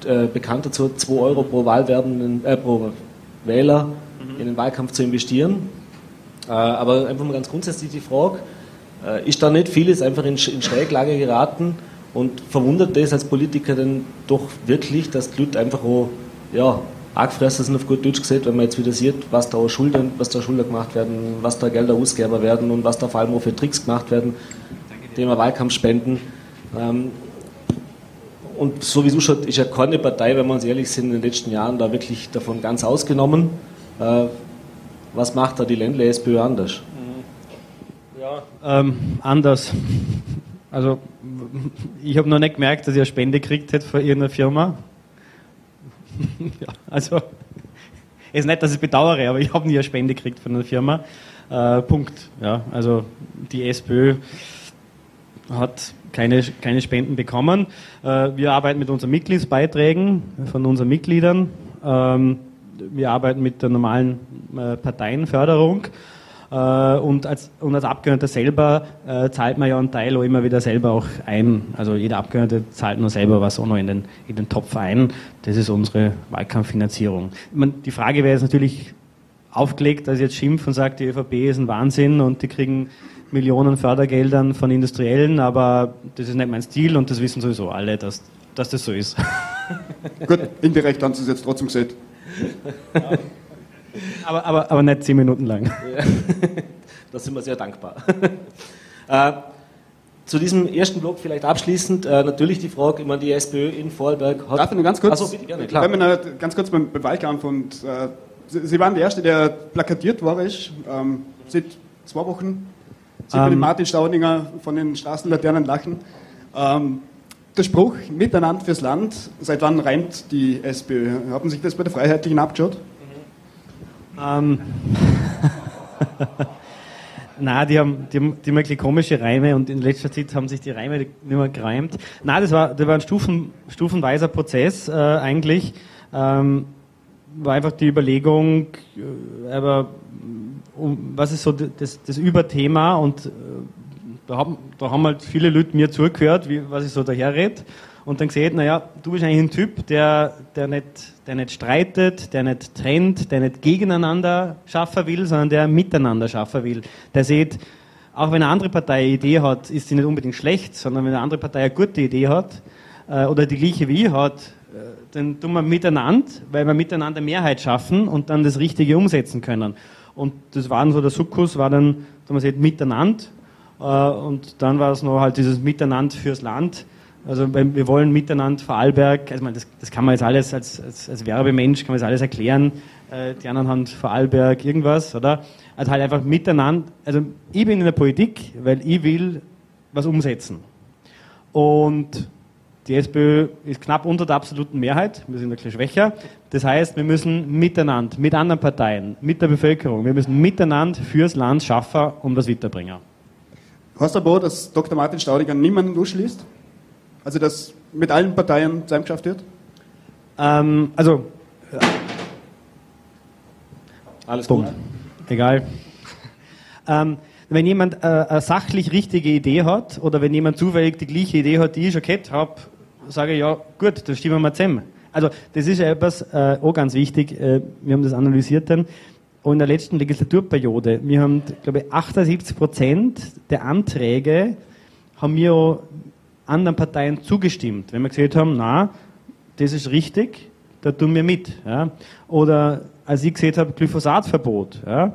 äh, bekannt dazu, 2 Euro pro Wahlwerbenden, pro Wähler mhm. in den Wahlkampf zu investieren. Aber einfach mal ganz grundsätzlich die Frage, ist da nicht vieles einfach in, in Schräglage geraten und verwundert das als Politiker denn doch wirklich, dass die Leute einfach auch, ja, Argfresser sind auf gut Deutsch gesagt, wenn man jetzt wieder sieht, was da Schulden, was da Schulden gemacht werden, was da Gelder ausgeber werden und was da vor allem auch für Tricks gemacht werden, Thema Wahlkampfspenden. Ähm, und sowieso schon ist ja keine Partei, wenn wir uns ehrlich sind, in den letzten Jahren da wirklich davon ganz ausgenommen. Äh, was macht da die Ländler SPÖ anders? Ähm, anders. Also, ich habe noch nicht gemerkt, dass eine Spende gekriegt hätte von irgendeiner Firma. ja, also, es ist nicht, dass ich bedauere, aber ich habe nie eine Spende gekriegt von einer Firma. Äh, Punkt. Ja, also, die SPÖ hat keine, keine Spenden bekommen. Äh, wir arbeiten mit unseren Mitgliedsbeiträgen von unseren Mitgliedern. Ähm, wir arbeiten mit der normalen äh, Parteienförderung. Äh, und, als, und als Abgeordneter selber äh, zahlt man ja einen Teil auch immer wieder selber auch ein. Also jeder Abgeordnete zahlt nur selber was auch noch in den, in den Topf ein. Das ist unsere Wahlkampffinanzierung. Man, die Frage wäre jetzt natürlich aufgelegt, dass ich jetzt schimpft und sagt, die ÖVP ist ein Wahnsinn und die kriegen Millionen Fördergeldern von Industriellen, aber das ist nicht mein Stil und das wissen sowieso alle, dass, dass das so ist. Gut, indirekt haben Sie es jetzt trotzdem gesehen. Aber, aber, aber nicht zehn Minuten lang. da sind wir sehr dankbar. äh, zu diesem ersten Block vielleicht abschließend äh, natürlich die Frage, ich meine, die SPÖ in Vorarlberg hat... Darf ich nur ganz kurz? Achso, bitte, gerne, klar. Wenn wir ganz kurz beim, Wahlkampf und äh, Sie, Sie, waren der Erste, der plakatiert war, ich, ähm, seit zwei Wochen. Sie ähm. Martin Staudinger von den Straßenlaternen lachen. Ähm, der Spruch Miteinander fürs Land, seit wann reimt die SPÖ? Haben Sie sich das bei der Freiheitlichen abgeschaut? Ähm. Nein, die haben, die, haben, die haben ein komische Reime und in letzter Zeit haben sich die Reime nicht mehr gereimt. Nein, das war, das war ein Stufen, stufenweiser Prozess äh, eigentlich. Ähm, war einfach die Überlegung, äh, aber um, was ist so das, das Überthema und äh, da, haben, da haben halt viele Leute mir zugehört, wie, was ich so daher rede und dann gesehen, naja, du bist eigentlich ein Typ, der, der, nicht, der nicht streitet, der nicht trennt, der nicht gegeneinander schaffen will, sondern der miteinander schaffen will. Der sieht, auch wenn eine andere Partei eine Idee hat, ist sie nicht unbedingt schlecht, sondern wenn eine andere Partei eine gute Idee hat äh, oder die gleiche wie hat, äh, dann tun wir miteinander, weil wir miteinander Mehrheit schaffen und dann das Richtige umsetzen können. Und das war so der Sukkus, war dann, da man sieht, miteinander. Äh, und dann war es noch halt dieses Miteinander fürs Land also wir wollen miteinander Vorarlberg, also das, das kann man jetzt alles als, als, als Werbemensch, kann man das alles erklären. Äh, die anderen haben Vorarlberg irgendwas, oder? Also halt einfach miteinander, also ich bin in der Politik, weil ich will was umsetzen. Und die SPÖ ist knapp unter der absoluten Mehrheit, wir sind ein bisschen schwächer. Das heißt, wir müssen miteinander, mit anderen Parteien, mit der Bevölkerung, wir müssen miteinander fürs Land schaffen, um das weiterbringen. Hast du aber, dass Dr. Martin Staudiger niemanden durchschließt? Also, dass mit allen Parteien zusammengeschafft wird? Ähm, also. Ja. Alles gut. Egal. ähm, wenn jemand äh, eine sachlich richtige Idee hat oder wenn jemand zufällig die gleiche Idee hat, die ich schon gehabt habe, sage ich ja, gut, dann stimmen wir zusammen. Also das ist ja etwas äh, auch ganz wichtig, äh, wir haben das analysiert dann, und in der letzten Legislaturperiode, wir haben, glaube ich, 78 Prozent der Anträge haben wir anderen Parteien zugestimmt, wenn wir gesagt haben, na, das ist richtig, da tun wir mit. Ja. Oder als ich gesehen habe, Glyphosatverbot, ja,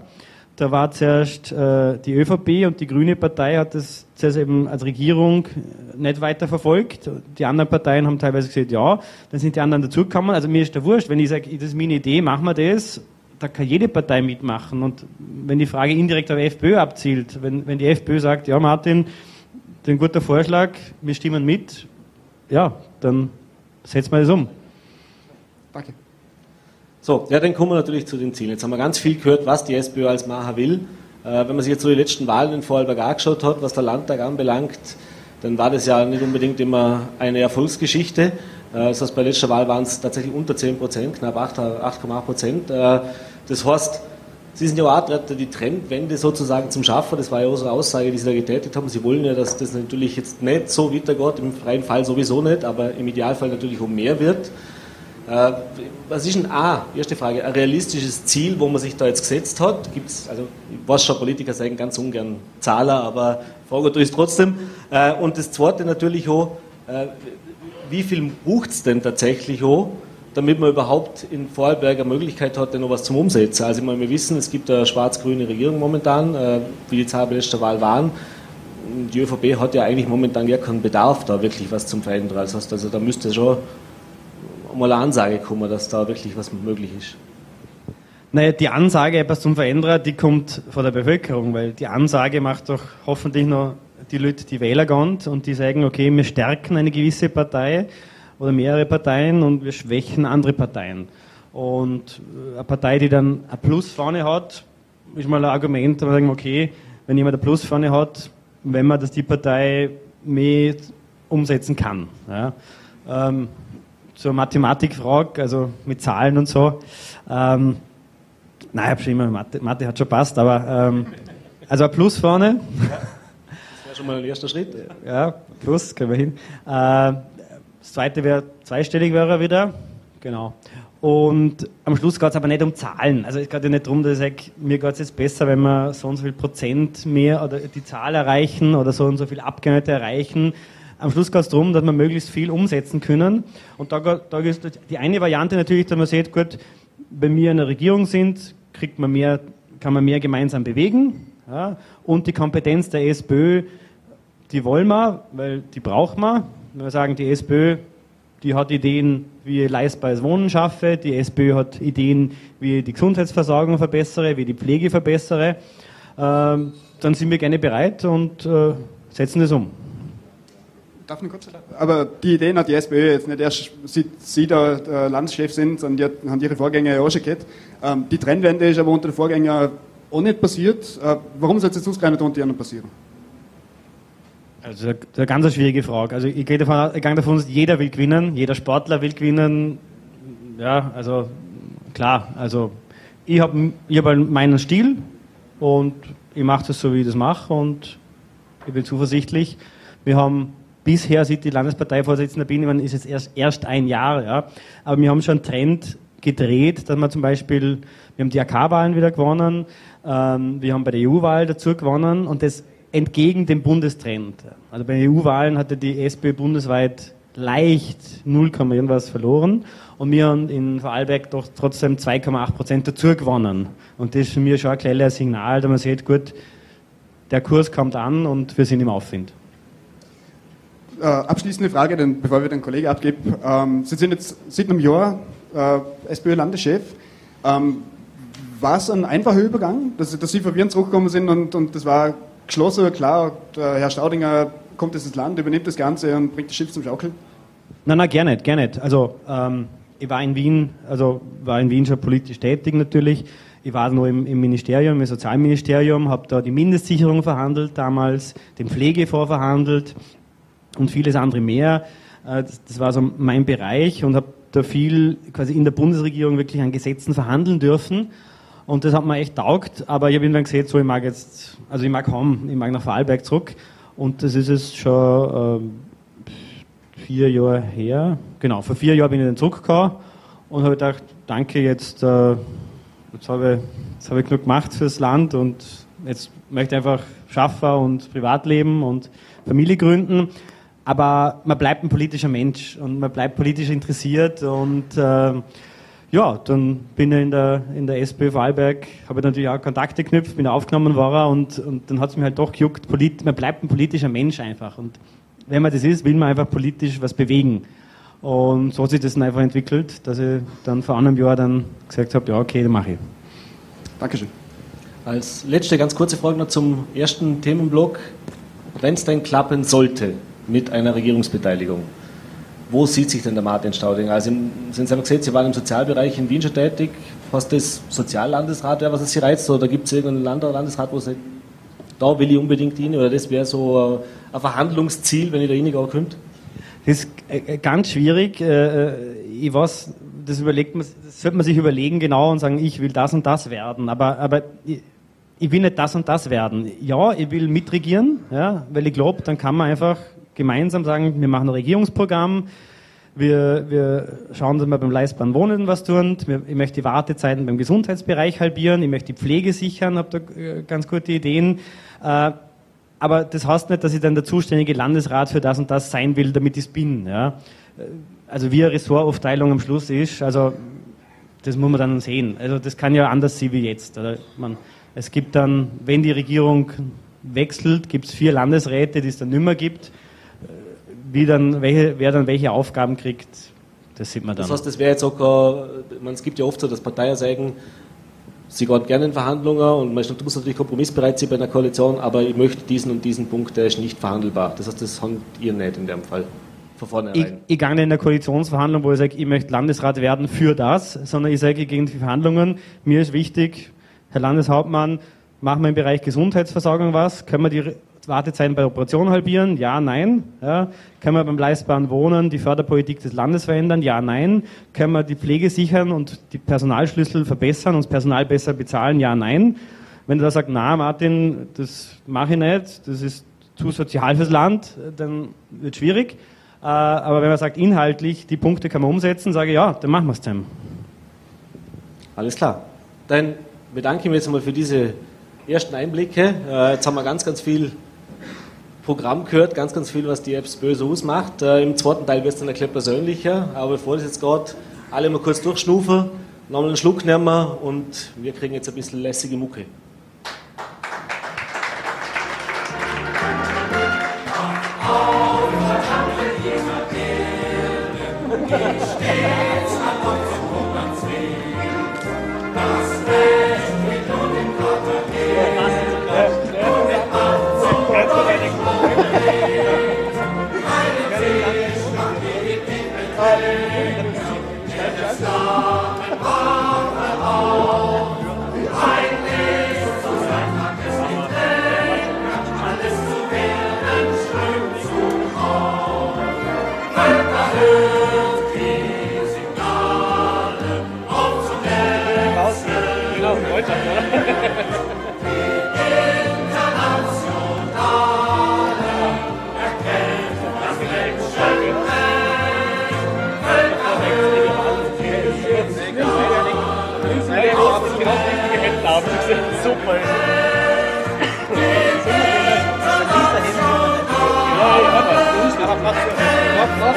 da war zuerst äh, die ÖVP und die Grüne Partei hat das zuerst eben als Regierung nicht weiter verfolgt. Die anderen Parteien haben teilweise gesagt, ja, dann sind die anderen dazugekommen. Also mir ist da wurscht, wenn ich sage, das ist meine Idee, machen wir das, da kann jede Partei mitmachen. Und wenn die Frage indirekt auf FPÖ abzielt, wenn, wenn die FPÖ sagt, ja Martin, ein guter Vorschlag, wir stimmen mit, ja, dann setzen wir das um. Danke. So, ja, dann kommen wir natürlich zu den Zielen. Jetzt haben wir ganz viel gehört, was die SPÖ als Macher will. Äh, wenn man sich jetzt so die letzten Wahlen in Vorarlberg angeschaut hat, was der Landtag anbelangt, dann war das ja nicht unbedingt immer eine Erfolgsgeschichte. Äh, das heißt, bei der letzten Wahl waren es tatsächlich unter 10 Prozent, knapp 8,8 Prozent. Äh, das heißt, Sie sind ja auch die Trendwende sozusagen zum Schaffen, das war ja unsere Aussage, die Sie da getätigt haben. Sie wollen ja, dass das natürlich jetzt nicht so weitergeht, im freien Fall sowieso nicht, aber im Idealfall natürlich um mehr wird. Äh, was ist ein A, erste Frage, ein realistisches Ziel, wo man sich da jetzt gesetzt hat? Gibt's, also ich weiß schon, Politiker sagen ganz ungern Zahler, aber Frage ist trotzdem. Äh, und das zweite natürlich auch, äh, wie viel bucht es denn tatsächlich auch? Damit man überhaupt in Vorarlberg eine Möglichkeit hat, noch was zum Umsetzen. Also ich meine, wir wissen, es gibt eine schwarz-grüne Regierung momentan, äh, wie die Zahlen bei letzter Wahl waren. Die ÖVP hat ja eigentlich momentan gar keinen Bedarf, da wirklich was zum Verändern. Das heißt, also da müsste schon mal eine Ansage kommen, dass da wirklich was möglich ist. Naja, die Ansage, etwas zum Verändern, die kommt von der Bevölkerung, weil die Ansage macht doch hoffentlich noch die Leute, die Wähler gehen und die sagen, okay, wir stärken eine gewisse Partei oder mehrere Parteien und wir schwächen andere Parteien. Und eine Partei, die dann ein Plus vorne hat, ist mal ein Argument, wir sagen, okay, wenn jemand ein Plus vorne hat, wenn man, dass die Partei mehr umsetzen kann. Ja. Ähm, zur Mathematikfrage, also mit Zahlen und so. Ähm, Nein, ich habe schon immer Mathe, Mathe hat schon passt, aber ähm, also ein Plus vorne. Das wäre schon mal ein erster Schritt. Ja, Plus, kriegen wir hin. Äh, das zweite wäre zweistellig wäre wieder. Genau. Und am Schluss geht es aber nicht um Zahlen. Also es geht ja nicht darum, dass ich sage, mir geht es jetzt besser, wenn wir so und so viel Prozent mehr oder die Zahl erreichen oder so und so viel Abgeordnete erreichen. Am Schluss geht es darum, dass wir möglichst viel umsetzen können. Und da, da ist die eine Variante natürlich, dass man sieht, gut, wenn wir in der Regierung sind, kriegt man mehr, kann man mehr gemeinsam bewegen. Ja? Und die Kompetenz der SPÖ, die wollen wir, weil die braucht man. Wenn wir sagen, die SPÖ die hat Ideen, wie ich leistbares Wohnen schaffe. Die SPÖ hat Ideen, wie ich die Gesundheitsversorgung verbessere, wie ich die Pflege verbessere. Ähm, dann sind wir gerne bereit und äh, setzen das um. Darf ich kurz? Aber die Ideen hat die SPÖ jetzt nicht erst, seit Sie da der Landeschef sind, sondern die haben Ihre Vorgänger ja auch schon gehabt. Ähm, die Trennwende ist aber unter den Vorgängern auch nicht passiert. Äh, warum soll es jetzt ausgerechnet unter Ihnen passieren? Also das ist eine ganz schwierige Frage. Also ich gehe davon, ich gehe davon aus, jeder will gewinnen, jeder Sportler will gewinnen. Ja, also klar, also ich habe ich hab halt meinen Stil und ich mache das so, wie ich das mache und ich bin zuversichtlich. Wir haben bisher, seit ich Landesparteivorsitzender bin, ich meine, ist jetzt erst, erst ein Jahr, ja, aber wir haben schon einen Trend gedreht, dass wir zum Beispiel, wir haben die AK-Wahlen wieder gewonnen, ähm, wir haben bei der EU-Wahl dazu gewonnen und das entgegen dem Bundestrend. Also bei den EU-Wahlen hatte die SPÖ bundesweit leicht 0, irgendwas verloren und wir haben in Vorarlberg doch trotzdem 2,8 Prozent dazu gewonnen. Und das ist für mich schon ein kleines Signal, da man sieht, gut, der Kurs kommt an und wir sind im Aufwind. Äh, abschließende Frage, denn, bevor wir den Kollegen abgeben. Ähm, Sie sind jetzt seit einem Jahr äh, SPÖ-Landeschef. Ähm, war es ein einfacher Übergang, dass, dass Sie von Wien zurückgekommen sind und, und das war geschlossen, klar, Herr Staudinger kommt jetzt ins Land, übernimmt das Ganze und bringt das Schiff zum Schaukeln? Nein, nein, gerne nicht, gerne nicht. Also, ähm, ich war in Wien, also war in Wien schon politisch tätig natürlich. Ich war noch im, im Ministerium, im Sozialministerium, habe da die Mindestsicherung verhandelt damals, den Pflegefonds verhandelt und vieles andere mehr. Äh, das, das war so mein Bereich und habe da viel quasi in der Bundesregierung wirklich an Gesetzen verhandeln dürfen. Und das hat mir echt taugt, aber ich habe irgendwann gesehen, so ich mag jetzt, also ich mag kaum, ich mag nach Vorarlberg zurück. Und das ist es schon äh, vier Jahre her. Genau, vor vier Jahren bin ich dann zurückgekommen und habe gedacht, danke, jetzt, äh, jetzt habe ich, hab ich genug gemacht fürs Land und jetzt möchte ich einfach schaffen und Privatleben und Familie gründen. Aber man bleibt ein politischer Mensch und man bleibt politisch interessiert und äh, ja, dann bin ich in der, in der SPÖ Vorarlberg, habe natürlich auch Kontakte geknüpft, bin aufgenommen worden und, und dann hat es mir halt doch gejuckt, polit, man bleibt ein politischer Mensch einfach. Und wenn man das ist, will man einfach politisch was bewegen. Und so hat sich das dann einfach entwickelt, dass ich dann vor einem Jahr dann gesagt habe, ja, okay, dann mache ich. Dankeschön. Als letzte ganz kurze Frage noch zum ersten Themenblock. Wenn es denn klappen sollte mit einer Regierungsbeteiligung, wo sieht sich denn der Martin Staudinger? Also, Sie haben gesagt, Sie waren im Sozialbereich in Wien schon tätig. Was das Soziallandesrat wäre, was Sie reizt? Oder gibt es irgendeinen Land Landesrat, wo Sie da will ich unbedingt hin? Oder das wäre so ein Verhandlungsziel, wenn ich da hingehe, könnte? Das ist äh, ganz schwierig. Äh, äh, ich weiß, das überlegt man, das sollte man sich überlegen genau und sagen, ich will das und das werden. Aber, aber ich, ich will nicht das und das werden. Ja, ich will mitregieren, ja, weil ich glaube, dann kann man einfach gemeinsam sagen, wir machen ein Regierungsprogramm, wir, wir schauen, dass wir beim leistbaren Wohnen was tun. Ich möchte die Wartezeiten beim Gesundheitsbereich halbieren. Ich möchte die Pflege sichern, habe da äh, ganz gute Ideen. Äh, aber das heißt nicht, dass ich dann der zuständige Landesrat für das und das sein will, damit ich es bin. Ja? Äh, also wie eine Ressortaufteilung am Schluss ist, also das muss man dann sehen. Also das kann ja anders sein wie jetzt. Oder man, es gibt dann, wenn die Regierung wechselt, gibt es vier Landesräte, die es dann nicht mehr gibt wie dann, welche, wer dann welche Aufgaben kriegt, das sieht man dann. Das heißt, das wäre jetzt auch, man, es gibt ja oft so, dass Parteien sagen, sie gehen gerne in Verhandlungen und man muss natürlich kompromissbereit sein bei einer Koalition, aber ich möchte diesen und diesen Punkt, der ist nicht verhandelbar. Das heißt, das habt ihr nicht in dem Fall. Von vornherein. Ich, ich gehe nicht in der Koalitionsverhandlung, wo ich sage, ich möchte Landesrat werden für das, sondern ich sage, gegen die Verhandlungen, mir ist wichtig, Herr Landeshauptmann, machen wir im Bereich Gesundheitsversorgung was, können wir die Wartezeiten bei Operationen halbieren? Ja, nein. Ja. Können wir beim leistbaren Wohnen die Förderpolitik des Landes verändern? Ja, nein. Können wir die Pflege sichern und die Personalschlüssel verbessern und das Personal besser bezahlen? Ja, nein. Wenn du da sagst, na Martin, das mache ich nicht, das ist zu sozial fürs Land, dann wird es schwierig. Äh, aber wenn man sagt, inhaltlich, die Punkte kann man umsetzen, sage ich, ja, dann machen wir es zusammen. Alles klar. Dann bedanke ich mich jetzt mal für diese ersten Einblicke. Äh, jetzt haben wir ganz, ganz viel Programm gehört, ganz, ganz viel, was die Apps böse ausmacht. Äh, Im zweiten Teil wird es dann ein bisschen persönlicher, aber bevor das jetzt gerade alle mal kurz durchschnufen, nochmal einen Schluck nehmen und wir kriegen jetzt ein bisschen lässige Mucke.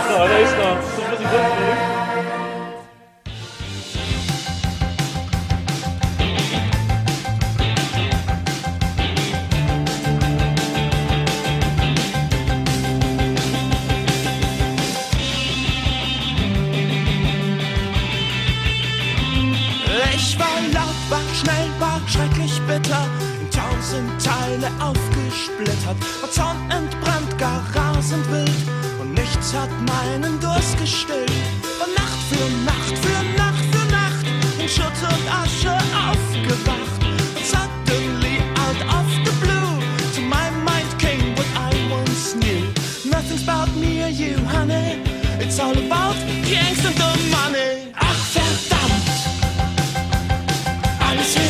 Ja, da ist noch. So muss ich Alles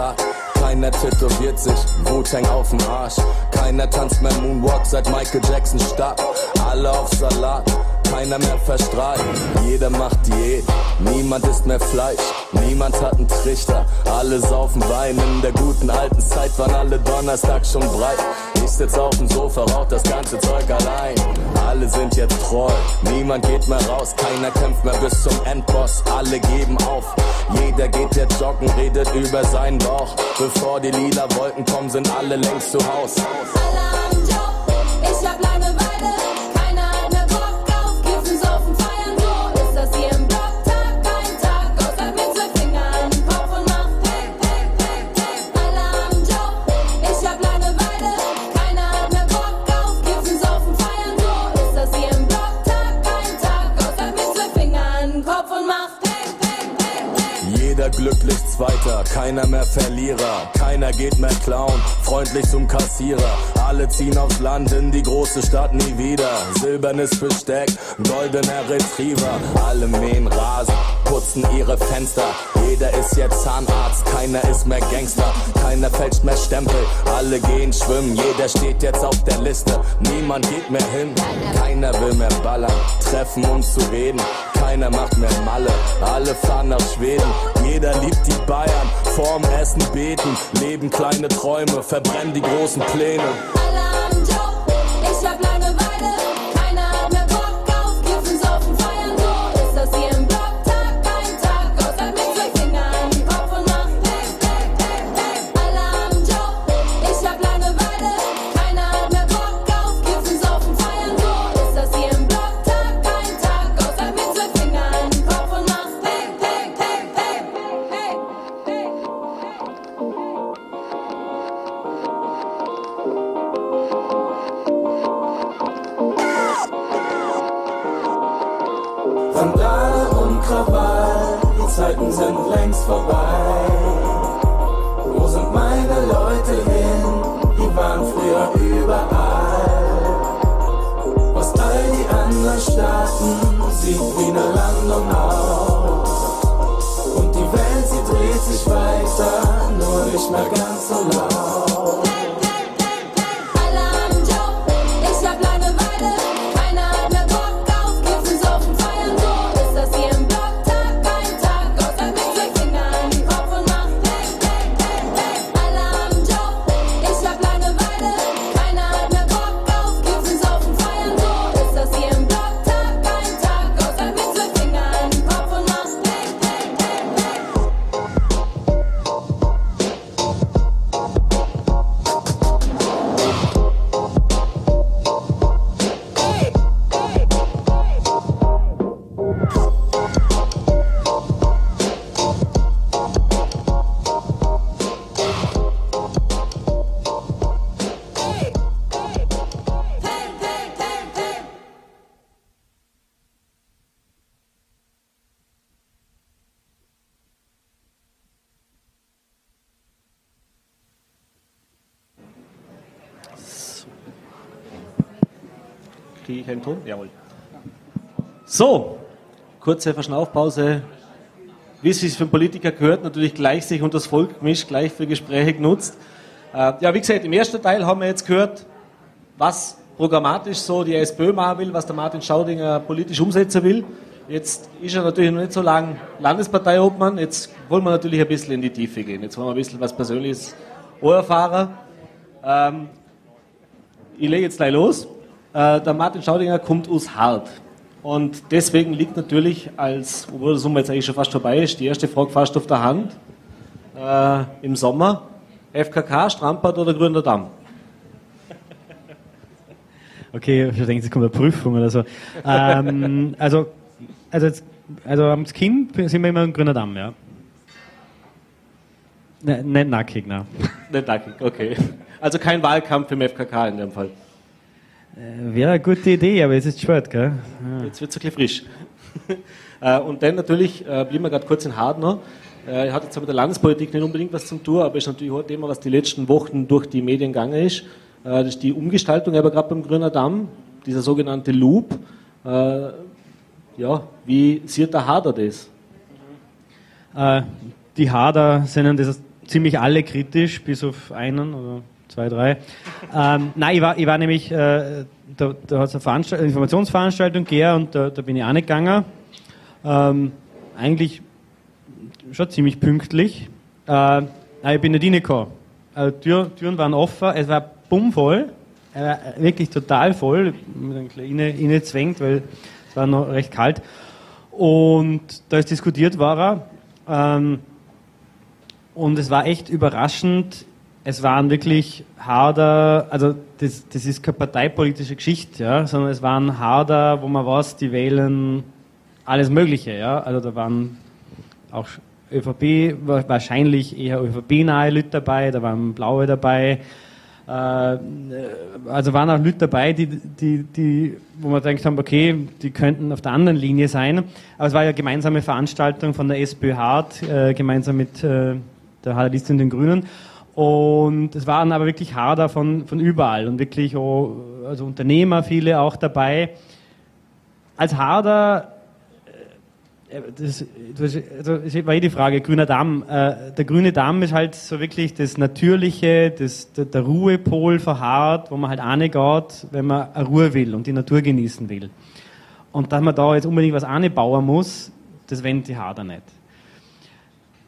Passat. Keiner tätowiert sich, Wu-Tang auf dem Arsch. Keiner tanzt mehr Moonwalk seit Michael Jackson starb. Alle auf Salat, keiner mehr verstrahlt. Jeder macht Diät, niemand isst mehr Fleisch. Niemand hat einen Trichter, alle saufen Wein. In der guten alten Zeit waren alle Donnerstag schon breit. Ich sitz auf dem Sofa, rauch das ganze Zeug allein. Alle sind jetzt treu, niemand geht mehr raus. Keiner kämpft mehr bis zum Endboss, alle geben auf. Jeder geht jetzt joggen, redet über seinen Bauch. Bevor die lila Wolken kommen, sind alle längst zu Haus. Alle am Job, ich hab Langeweile, glücklich Zweiter, keiner mehr Verlierer. Keiner geht mehr klauen, freundlich zum Kassierer. Alle ziehen aufs Land in die große Stadt nie wieder. Silbernes Besteck, goldener Retriever. Alle mähen Rasen, putzen ihre Fenster. Jeder ist jetzt Zahnarzt, keiner ist mehr Gangster. Keiner fälscht mehr Stempel, alle gehen schwimmen. Jeder steht jetzt auf der Liste, niemand geht mehr hin. Keiner will mehr ballern, treffen um zu reden. Keiner macht mehr Malle, alle fahren nach Schweden. Jeder liebt die Bayern, vorm Essen beten. Leben kleine Träume, verbrennen die großen Pläne. Einen Ton? Jawohl. So, kurze Verschnaufpause. Wie es sich für einen Politiker gehört, natürlich gleich sich und das Volk mischt, gleich für Gespräche genutzt. Äh, ja, wie gesagt, im ersten Teil haben wir jetzt gehört, was programmatisch so die SPÖ machen will, was der Martin Schaudinger politisch umsetzen will. Jetzt ist er natürlich noch nicht so lange Landesparteiobmann. Jetzt wollen wir natürlich ein bisschen in die Tiefe gehen. Jetzt wollen wir ein bisschen was Persönliches erfahren. Ähm, ich lege jetzt gleich los. Äh, der Martin Schaudinger kommt aus Hart. Und deswegen liegt natürlich als, obwohl der Sommer jetzt eigentlich schon fast vorbei ist, die erste Frage fast auf der Hand. Äh, Im Sommer, FKK, Strampert oder Grüner Damm? Okay, ich denke, es kommt eine Prüfung oder so. ähm, also, also, jetzt, also am Kind sind wir immer ein grüner Damm, ja. Ne, nicht nackig, nein. Nicht nackig, okay. Also kein Wahlkampf im FKK in dem Fall. Äh, Wäre eine gute Idee, aber es ist spät, gell? Jetzt wird es ein bisschen frisch. Äh, und dann natürlich, äh, blieben wir gerade kurz in Hardner. Äh, hat jetzt aber mit der Landespolitik nicht unbedingt was zu tun, aber ist natürlich auch ein Thema, was die letzten Wochen durch die Medien gegangen ist. Das ist die Umgestaltung, aber gerade beim Grüner Damm, dieser sogenannte Loop. Ja, wie sieht der Harder das? Die Hader sind das ziemlich alle kritisch, bis auf einen oder zwei, drei. Ähm, nein, ich war, ich war nämlich, äh, da, da hat es eine Veranstalt Informationsveranstaltung gegeben und da, da bin ich auch nicht gegangen. Ähm, eigentlich schon ziemlich pünktlich. Äh, nein, ich bin nicht reingekommen. Also, Tür, Türen waren offen, es war bummvoll, äh, wirklich total voll, mit einem zwängt, weil es war noch recht kalt. Und da ist diskutiert war er. Ähm, und es war echt überraschend. Es waren wirklich Harder, also das, das ist keine parteipolitische Geschichte, ja, sondern es waren Harder, wo man weiß, die wählen alles Mögliche. Ja. Also da waren auch ÖVP, wa- wahrscheinlich eher ÖVP-nahe Leute dabei, da waren Blaue dabei. Äh, also waren auch Leute dabei, die, die, die, wo wir gedacht haben, okay, die könnten auf der anderen Linie sein. Aber es war ja eine gemeinsame Veranstaltung von der SPÖ Hart, äh, gemeinsam mit äh, der Hardistin den Grünen. Und es waren aber wirklich Harder von, von überall und wirklich auch, also Unternehmer, viele auch dabei. Als Harder äh, das, das, also es war eh die Frage, grüner Damm. Äh, der grüne Damm ist halt so wirklich das Natürliche, das, der, der Ruhepol verharrt, wo man halt auch nicht geht, wenn man Ruhe will und die Natur genießen will. Und dass man da jetzt unbedingt was bauen muss, das wendet die Hader nicht.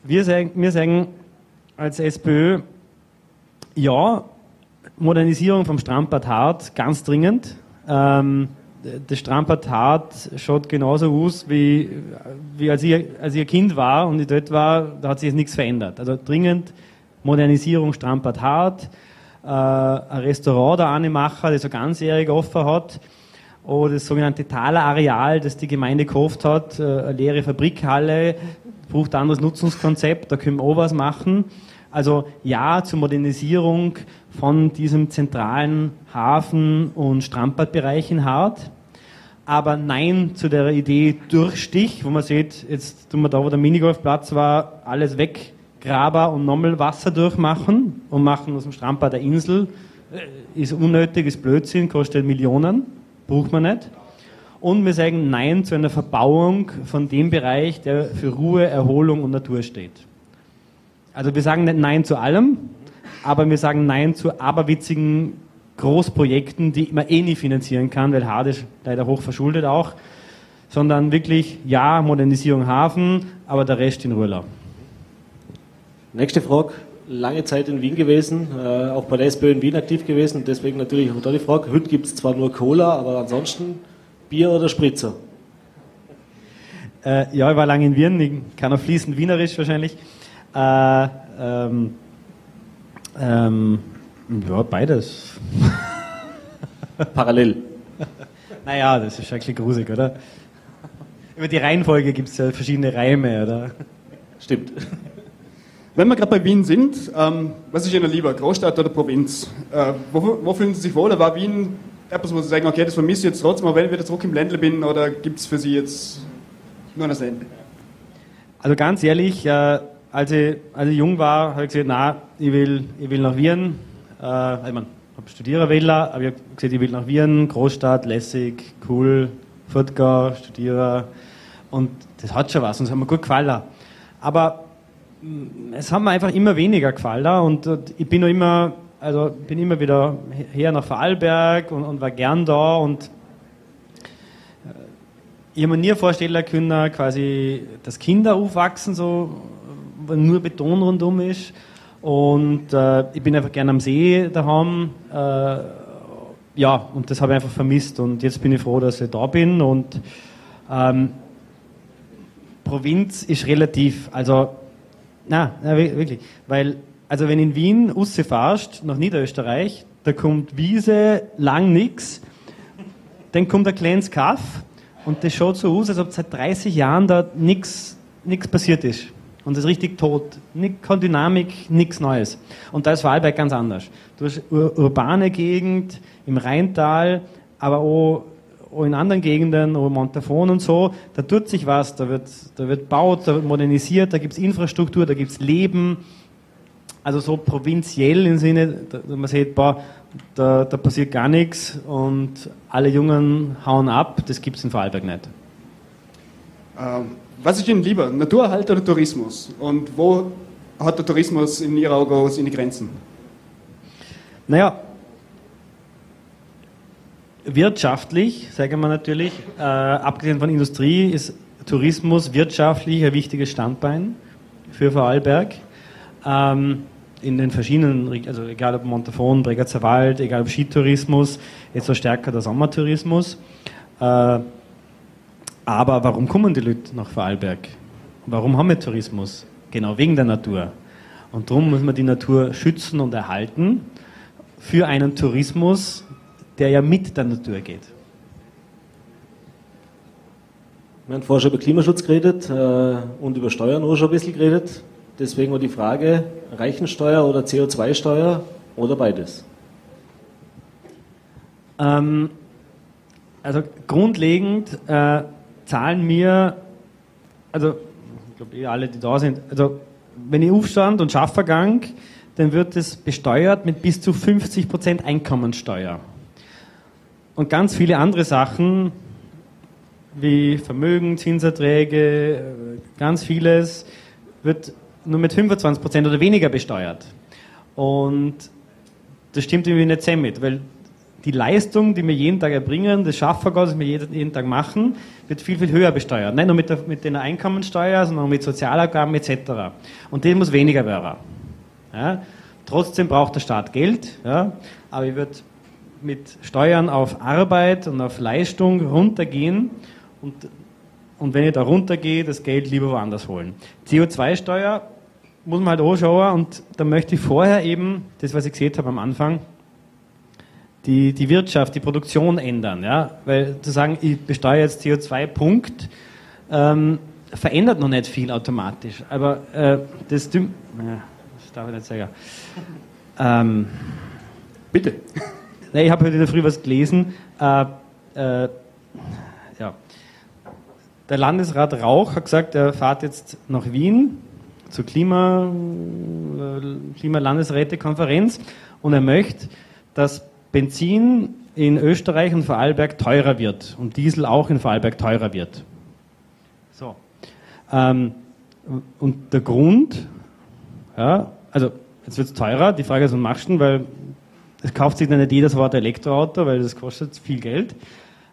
Wir sagen, wir sagen als SPÖ, ja, Modernisierung vom Strandbad Hart, ganz dringend. Ähm, das Strandbad Hart schaut genauso aus, wie, wie als, ich, als ich ein Kind war und ich dort war, da hat sich jetzt nichts verändert. Also dringend Modernisierung Strandbad Hart, äh, ein Restaurant da eine machen, das so ganzjährig offen hat, oder das sogenannte Thaler Areal, das die Gemeinde gekauft hat, äh, eine leere Fabrikhalle, braucht ein anderes Nutzungskonzept, da können wir auch was machen. Also ja zur Modernisierung von diesem zentralen Hafen- und Strandbadbereich in Hart. Aber nein zu der Idee Durchstich, wo man sieht, jetzt tun wir da, wo der Minigolfplatz war, alles weggraben und nochmal Wasser durchmachen und machen aus dem Strandbad eine Insel. Äh, Ist unnötig, ist Blödsinn, kostet Millionen, braucht man nicht. Und wir sagen Nein zu einer Verbauung von dem Bereich, der für Ruhe, Erholung und Natur steht. Also wir sagen nicht Nein zu allem, aber wir sagen Nein zu aberwitzigen Großprojekten, die man eh nie finanzieren kann, weil Hard ist leider hoch verschuldet auch, sondern wirklich Ja, Modernisierung Hafen, aber der Rest in Ruhe lassen. Nächste Frage. Lange Zeit in Wien gewesen, äh, auch bei der SPÖ in Wien aktiv gewesen. Deswegen natürlich auch da die Frage. Heute gibt es zwar nur Cola, aber ansonsten Bier oder Spritzer? Äh, ja, ich war lange in Wien, ich kann auch fließend Wienerisch wahrscheinlich. Äh, ähm, ähm, ja, beides. Parallel. Naja, das ist bisschen grusig, oder? Über die Reihenfolge gibt es ja verschiedene Reime, oder? Stimmt. Wenn wir gerade bei Wien sind, ähm, was ist Ihnen lieber, Großstadt oder Provinz? Äh, wo, wo fühlen Sie sich wohler? War Wien etwas, wo Sie sagen, okay, das vermisse ich jetzt trotzdem, auch wenn ich wieder zurück im Ländle bin, oder gibt es für Sie jetzt nur das Ländle? Also ganz ehrlich, äh, als, ich, als ich jung war, habe ich gesagt, na, ich will, ich will nach Wien. Äh, ich mein, habe Studiererwähler, aber ich habe gesagt, ich will nach Wien, Großstadt, lässig, cool, fortgehen, studieren. Und das hat schon was und es hat mir gut gefallen. Aber mh, es hat mir einfach immer weniger gefallen und, und ich bin noch immer, also bin immer wieder her nach Vorarlberg und, und war gern da und ich habe mir nie vorstellen können, quasi, dass Kinder aufwachsen, so, nur Beton rundum ist. Und äh, ich bin einfach gerne am See daheim. Äh, ja, und das habe ich einfach vermisst. Und jetzt bin ich froh, dass ich da bin. Und ähm, Provinz ist relativ, also, na, na wi- wirklich. Weil, also wenn in Wien rausfährst, nach Niederösterreich, da kommt Wiese, lang nix, dann kommt ein kleines Kaff und das schaut so aus, als ob seit 30 Jahren da nichts passiert ist. Und es ist richtig tot. Nicht, keine Dynamik, nichts Neues. Und da ist Vorarlberg ganz anders. Du hast ur urbane Gegend im Rheintal, aber auch, auch in anderen Gegenden, auch Montafon und so, da tut sich was, da wird, da wird baut, da wird modernisiert, da gibt es Infrastruktur, da gibt es Leben. Also so provinziell im Sinne, da, man sieht, boah, da, da passiert gar nichts und alle Jungen hauen ab, das gibt es in Vorarlberg nicht. Ähm, was ist Ihnen lieber, Naturerhalt oder Tourismus? Und wo hat der Tourismus in Ihren Augen seine Grenzen? Naja, wirtschaftlich, sagen wir natürlich, äh, abgesehen von Industrie, ist Tourismus wirtschaftlich ein wichtiges Standbein für Vorarlberg. Ähm, in den verschiedenen, also egal ob Montafon, Bregenzer Wald, egal ob Skitourismus, jetzt so stärker der Sommertourismus. Äh, aber warum kommen die Leute nach Vorarlberg? Warum haben wir Tourismus? Genau wegen der Natur. Und darum muss man die Natur schützen und erhalten für einen Tourismus, der ja mit der Natur geht. Wir haben vorher schon über Klimaschutz geredet äh, und über Steuern auch schon ein bisschen geredet. Deswegen auch die Frage, Reichensteuer oder CO2-Steuer oder beides? Ähm, also grundlegend äh, zahlen mir, also ich glaube eh alle, die da sind, also wenn ich Aufstand und Schaffergang, dann wird es besteuert mit bis zu 50% Einkommensteuer. Und ganz viele andere Sachen, wie Vermögen, Zinserträge, äh, ganz vieles, wird nur mit 25% oder weniger besteuert. Und das stimmt irgendwie nicht sehr mit, weil die Leistung, die wir jeden Tag erbringen, das Schaffergas, das wir jeden, jeden Tag machen, wird viel, viel höher besteuert. Nicht nur mit der, mit der Einkommensteuer, sondern auch mit Sozialabgaben etc. Und das muss weniger werden. Ja? Trotzdem braucht der Staat Geld, ja? aber ich würde mit Steuern auf Arbeit und auf Leistung runtergehen und, und wenn ich da runtergehe, das Geld lieber woanders holen. CO2-Steuer muss man halt anschauen und da möchte ich vorher eben, das was ich gesehen habe am Anfang, die, die Wirtschaft, die Produktion ändern. Ja? Weil zu sagen, ich besteuere jetzt CO2, Punkt, ähm, verändert noch nicht viel automatisch. Aber äh, das, ja, das darf ich nicht sagen. Ähm, Bitte. Nee, ich habe heute in der Früh was gelesen. Äh, äh, ja. Der Landesrat Rauch hat gesagt, er fährt jetzt nach Wien zur Klima, äh, Klimalandesrätekonferenz und er möchte, dass Benzin in Österreich und Vorarlberg teurer wird und Diesel auch in Vorarlberg teurer wird. So. Ähm, und der Grund, ja, also jetzt wird es teurer, die Frage ist, was machst du denn, weil es kauft sich dann nicht jeder sofort ein Elektroauto, weil das kostet viel Geld.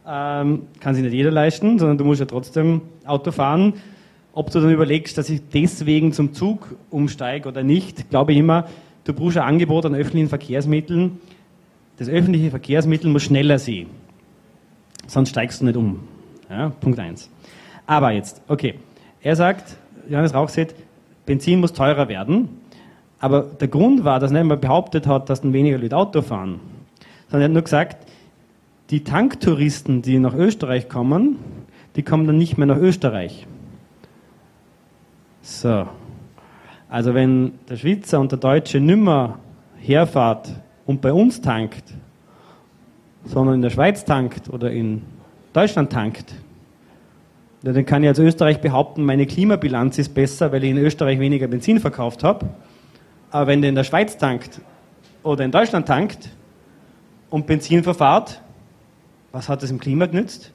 Ähm, kann sich nicht jeder leisten, sondern du musst ja trotzdem Auto fahren. Ob du dann überlegst, dass ich deswegen zum Zug umsteige oder nicht, glaube ich immer, du brauchst ein Angebot an öffentlichen Verkehrsmitteln. Das öffentliche Verkehrsmittel muss schneller sein. Sonst steigst du nicht um. Ja, Punkt eins. Aber jetzt, okay. Er sagt, Johannes Rauch sagt, Benzin muss teurer werden. Aber der Grund war, dass er nicht mal behauptet hat, dass dann weniger Leute Auto fahren. Sondern er hat nur gesagt, die Tanktouristen, die nach Österreich kommen, die kommen dann nicht mehr nach Österreich. So. Also wenn der Schweizer und der Deutsche nimmer herfahrt und bei uns tankt, sondern in der Schweiz tankt oder in Deutschland tankt, dann kann ich als Österreich behaupten, meine Klimabilanz ist besser, weil ich in Österreich weniger Benzin verkauft habe. Aber wenn der in der Schweiz tankt oder in Deutschland tankt und Benzin verfahrt, was hat das im Klima genützt?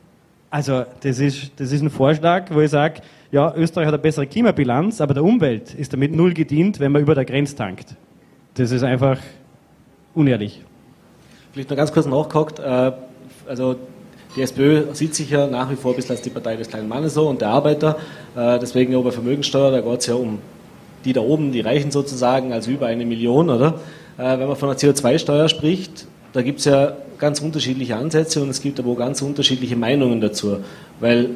Also das ist, das ist ein Vorschlag, wo ich sage, ja, Österreich hat eine bessere Klimabilanz, aber der Umwelt ist damit null gedient, wenn man über der Grenze tankt. Das ist einfach unehrlich. Vielleicht noch ganz kurz nachgehakt. Äh, also die SPÖ sieht sich ja nach wie vor ein bisschen als die Partei des kleinen Mannes so und der Arbeiter. Äh, deswegen ja bei Vermögensteuer, da geht es ja um die da oben, die Reichen sozusagen, also über eine Million, oder? Äh, wenn man von einer CO2-Steuer spricht, da gibt es ja ganz unterschiedliche Ansätze und es gibt aber auch ganz unterschiedliche Meinungen dazu. Weil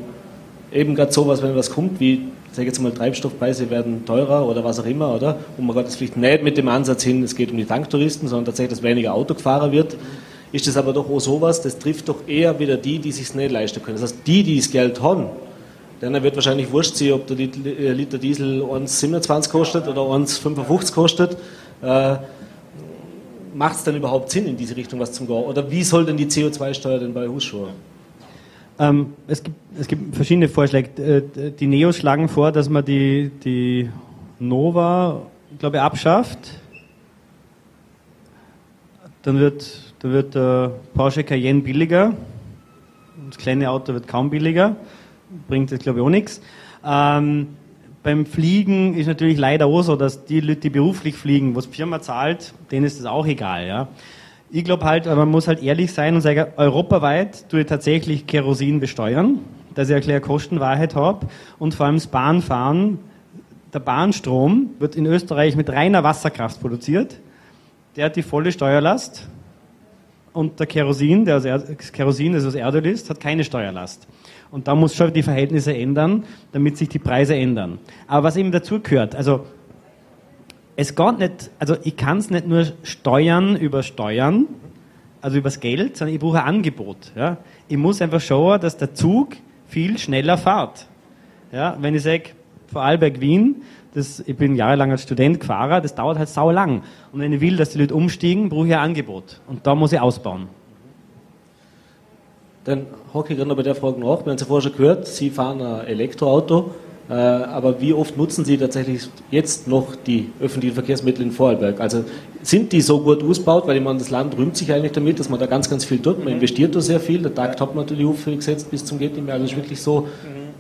eben gerade sowas, wenn was kommt, wie, sag ich jetzt mal, Treibstoffpreise werden teurer oder was auch immer, oder? Und man geht das vielleicht nicht mit dem Ansatz hin, es geht um die Tanktouristen, sondern tatsächlich, dass weniger Auto gefahren wird, ist das aber doch auch sowas, das trifft doch eher wieder die, die sich nicht leisten können. Das heißt, die, die das Geld haben, Dann wird wahrscheinlich wurscht sein, ob der äh, Liter Diesel 1,27 kostet oder 1,55 kostet. Äh, Macht es dann überhaupt Sinn, in diese Richtung was zu gehen? Oder wie soll denn die CO2-Steuer denn bei Hausschuhen? Ähm, es, gibt, es gibt verschiedene Vorschläge. Äh, Die Neos schlagen vor, dass man die, die Nova, glaube ich, abschafft. Dann wird, dann wird der Porsche Cayenne billiger. Das kleine Auto wird kaum billiger. Bringt jetzt, glaube ich, auch nichts. Ähm, beim Fliegen ist natürlich leider auch so, dass die Leute, die beruflich fliegen, was die Firma zahlt, denen ist das auch egal. Ja. Ich glaube halt, man muss halt ehrlich sein und sagen, europaweit tue ich tatsächlich Kerosin besteuern, dass ich eine kleine Kostenwahrheit habe und vor allem das Bahnfahren, der Bahnstrom wird in Österreich mit reiner Wasserkraft produziert, der hat die volle Steuerlast und der Kerosin, der er das Kerosin, das aus Erdöl ist, hat keine Steuerlast. Und da muss schon die Verhältnisse ändern, damit sich die Preise ändern. Aber was eben dazu gehört, also es geht nicht, also ich kann es nicht nur steuern über Steuern, also übers Geld, sondern ich brauche ein Angebot. Ja. Ich muss einfach schauen, dass der Zug viel schneller fährt. Ja, wenn ich sage, Vorarlberg, Wien, das, ich bin jahrelang als Student gefahren, das dauert halt sau lang. Und wenn ich will, dass die Leute umstiegen, brauche ich ein Angebot. Und da muss ich ausbauen. Dann hocke ich gerade noch bei der Frage nach. Wir haben es ja vorher schon gehört, Sie fahren ein Elektroauto, aber wie oft nutzen Sie tatsächlich jetzt noch die öffentlichen Verkehrsmittel in Vorarlberg? Also sind die so gut ausgebaut, weil ich meine, das Land rühmt sich eigentlich damit, dass man da ganz, ganz viel tut. Man investiert da sehr viel. Der Takt hat man natürlich aufgesetzt bis zum geht nicht mehr. Also ist wirklich so,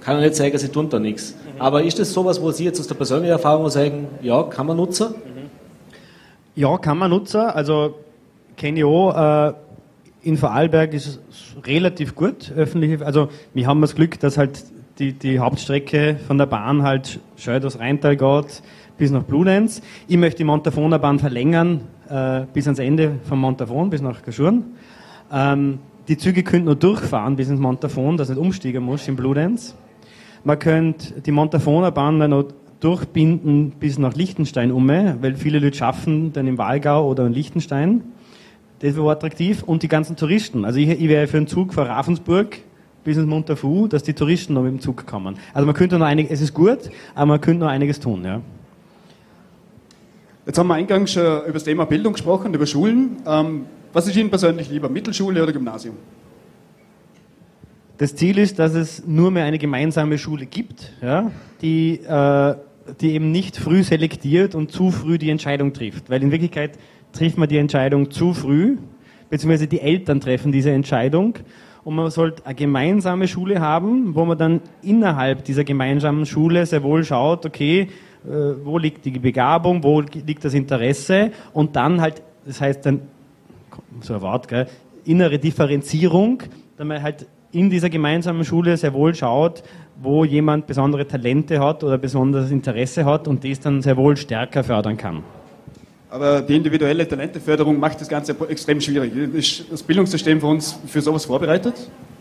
kann man nicht sagen, sie tun da nichts. Aber ist das sowas, wo Sie jetzt aus der persönlichen Erfahrung sagen, ja, kann man nutzen? Ja, kann man nutzen. Also kenne ich auch, äh, in Vorarlberg ist es relativ gut, öffentliche, also wir haben das Glück, dass halt die, die Hauptstrecke von der Bahn halt schön durchs Rheintal geht bis nach Bludenz. Ich möchte die Montafoner Bahn verlängern äh, bis ans Ende von Montafon, bis nach Gaschurn. Ähm, die Züge können nur durchfahren bis ins Montafon, dass nicht umsteigen muss in Bludenz. Man könnte die Montafoner Bahn dann noch durchbinden bis nach Liechtenstein um, weil viele Leute schaffen dann im Walgau oder in Liechtenstein. Das war attraktiv. Und die ganzen Touristen. Also ich, ich wäre für einen Zug von Ravensburg bis ins Montafu, dass die Touristen noch mit dem Zug kommen. Also man könnte noch einiges, es ist gut, aber man könnte noch einiges tun, ja. Jetzt haben wir eingangs schon über das Thema Bildung gesprochen, über Schulen. Ähm, was ist Ihnen persönlich lieber, Mittelschule oder Gymnasium? Das Ziel ist, dass es nur mehr eine gemeinsame Schule gibt, ja, die, äh, die eben nicht früh selektiert und zu früh die Entscheidung trifft. Weil in Wirklichkeit trifft man die Entscheidung zu früh, beziehungsweise die Eltern treffen diese Entscheidung. Und man sollte eine gemeinsame Schule haben, wo man dann innerhalb dieser gemeinsamen Schule sehr wohl schaut, okay, äh, wo liegt die Begabung, wo liegt das Interesse und dann halt, das heißt dann, so ein Wort, gell, innere Differenzierung, damit man halt in dieser gemeinsamen Schule sehr wohl schaut, wo jemand besondere Talente hat oder besonderes Interesse hat und das dann sehr wohl stärker fördern kann. Aber die individuelle Talenteförderung macht das Ganze extrem schwierig. Ist das Bildungssystem für uns für sowas vorbereitet?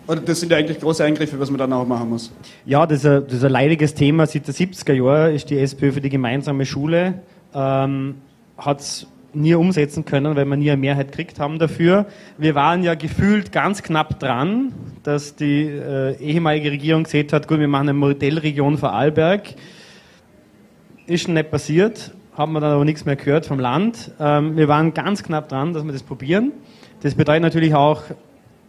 Oder das sind ja eigentlich große Eingriffe, was man dann auch machen muss? Ja, das ist ein, das ist ein leidiges Thema. Seit den 70er Jahren ist die SPÖ für die gemeinsame Schule. Ähm, hat es nie umsetzen können, weil wir nie eine Mehrheit gekriegt haben dafür. Wir waren ja gefühlt ganz knapp dran, dass die äh, ehemalige Regierung gesagt hat, gut, wir machen eine Modellregion Vorarlberg. Ist schon nicht passiert, haben wir dann aber nichts mehr gehört vom Land. Ähm, wir waren ganz knapp dran, dass wir das probieren. Das bedeutet natürlich auch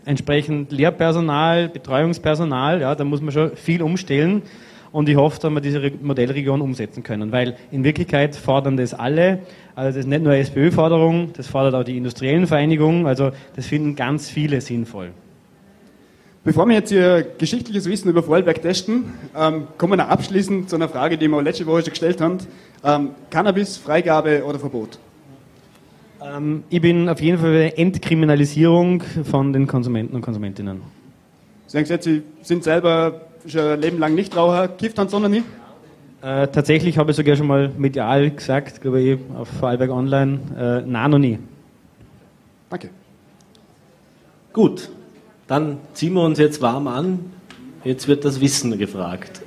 entsprechend Lehrpersonal, Betreuungspersonal, ja, da muss man schon viel umstellen. Und ich hoffe, dass wir diese Re- Modellregion umsetzen können, weil in Wirklichkeit fordern das alle. Also das ist nicht nur eine SPÖ-Forderung, das fordert auch die industriellen Vereinigungen. Also das finden ganz viele sinnvoll. Bevor wir jetzt Ihr geschichtliches Wissen über Vorarlberg testen, ähm, kommen wir noch abschließend zu einer Frage, die wir letzte Woche schon gestellt haben. Ähm, Cannabis, Freigabe oder Verbot? Ähm, ich bin auf jeden Fall für Entkriminalisierung von den Konsumenten und Konsumentinnen. Sie haben gesagt, Sie sind selber schon ein Leben lang Nichtraucher, kifft haben sondern nie? Äh, tatsächlich habe ich sogar schon mal medial gesagt, glaube ich, auf Vorarlberg Online, äh, nein, noch nie. Danke. Gut, dann ziehen wir uns jetzt warm an. Jetzt wird das Wissen gefragt.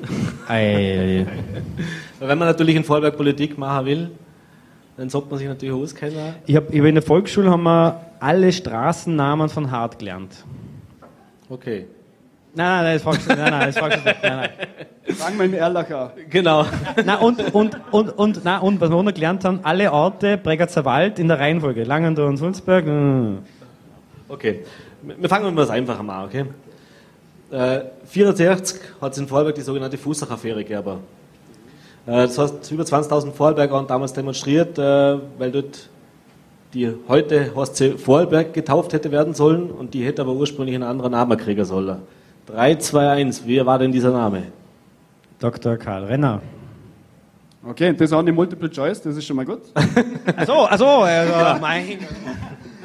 Ei, Wenn man natürlich in Vorarlberg Politik machen will, dann sollte man sich natürlich auskennen. Ich habe in der Volksschule haben wir alle Straßennamen von Hart gelernt. Okay. Nein, nein, nein, das fragst du, nein, nein, das fragst du nicht. Nein, nein. Fragen wir im Erlacher. Genau. Na, und, und, und, und, na, und was wir auch noch gelernt haben, alle Orte Bregatzer Wald in der Reihenfolge. Langendorf und Sulzberg. mm. Okay. Wir fangen mit was Einfachem an, okay? Äh, 64 hat es in Vorarlberg die sogenannte Fußach-Affäre gegeben. Äh, das heißt, über 20.000 Vorarlberger haben damals demonstriert, äh, weil dort die heute HSC Vorarlberg getauft hätte werden sollen und die hätte aber ursprünglich einen anderen Namen kriegen sollen. 3, 2, 1, wie war denn dieser Name? Dr. Karl Renner. Okay, das ist auch die Multiple Choice, das ist schon mal gut. Achso, achso, also, mein.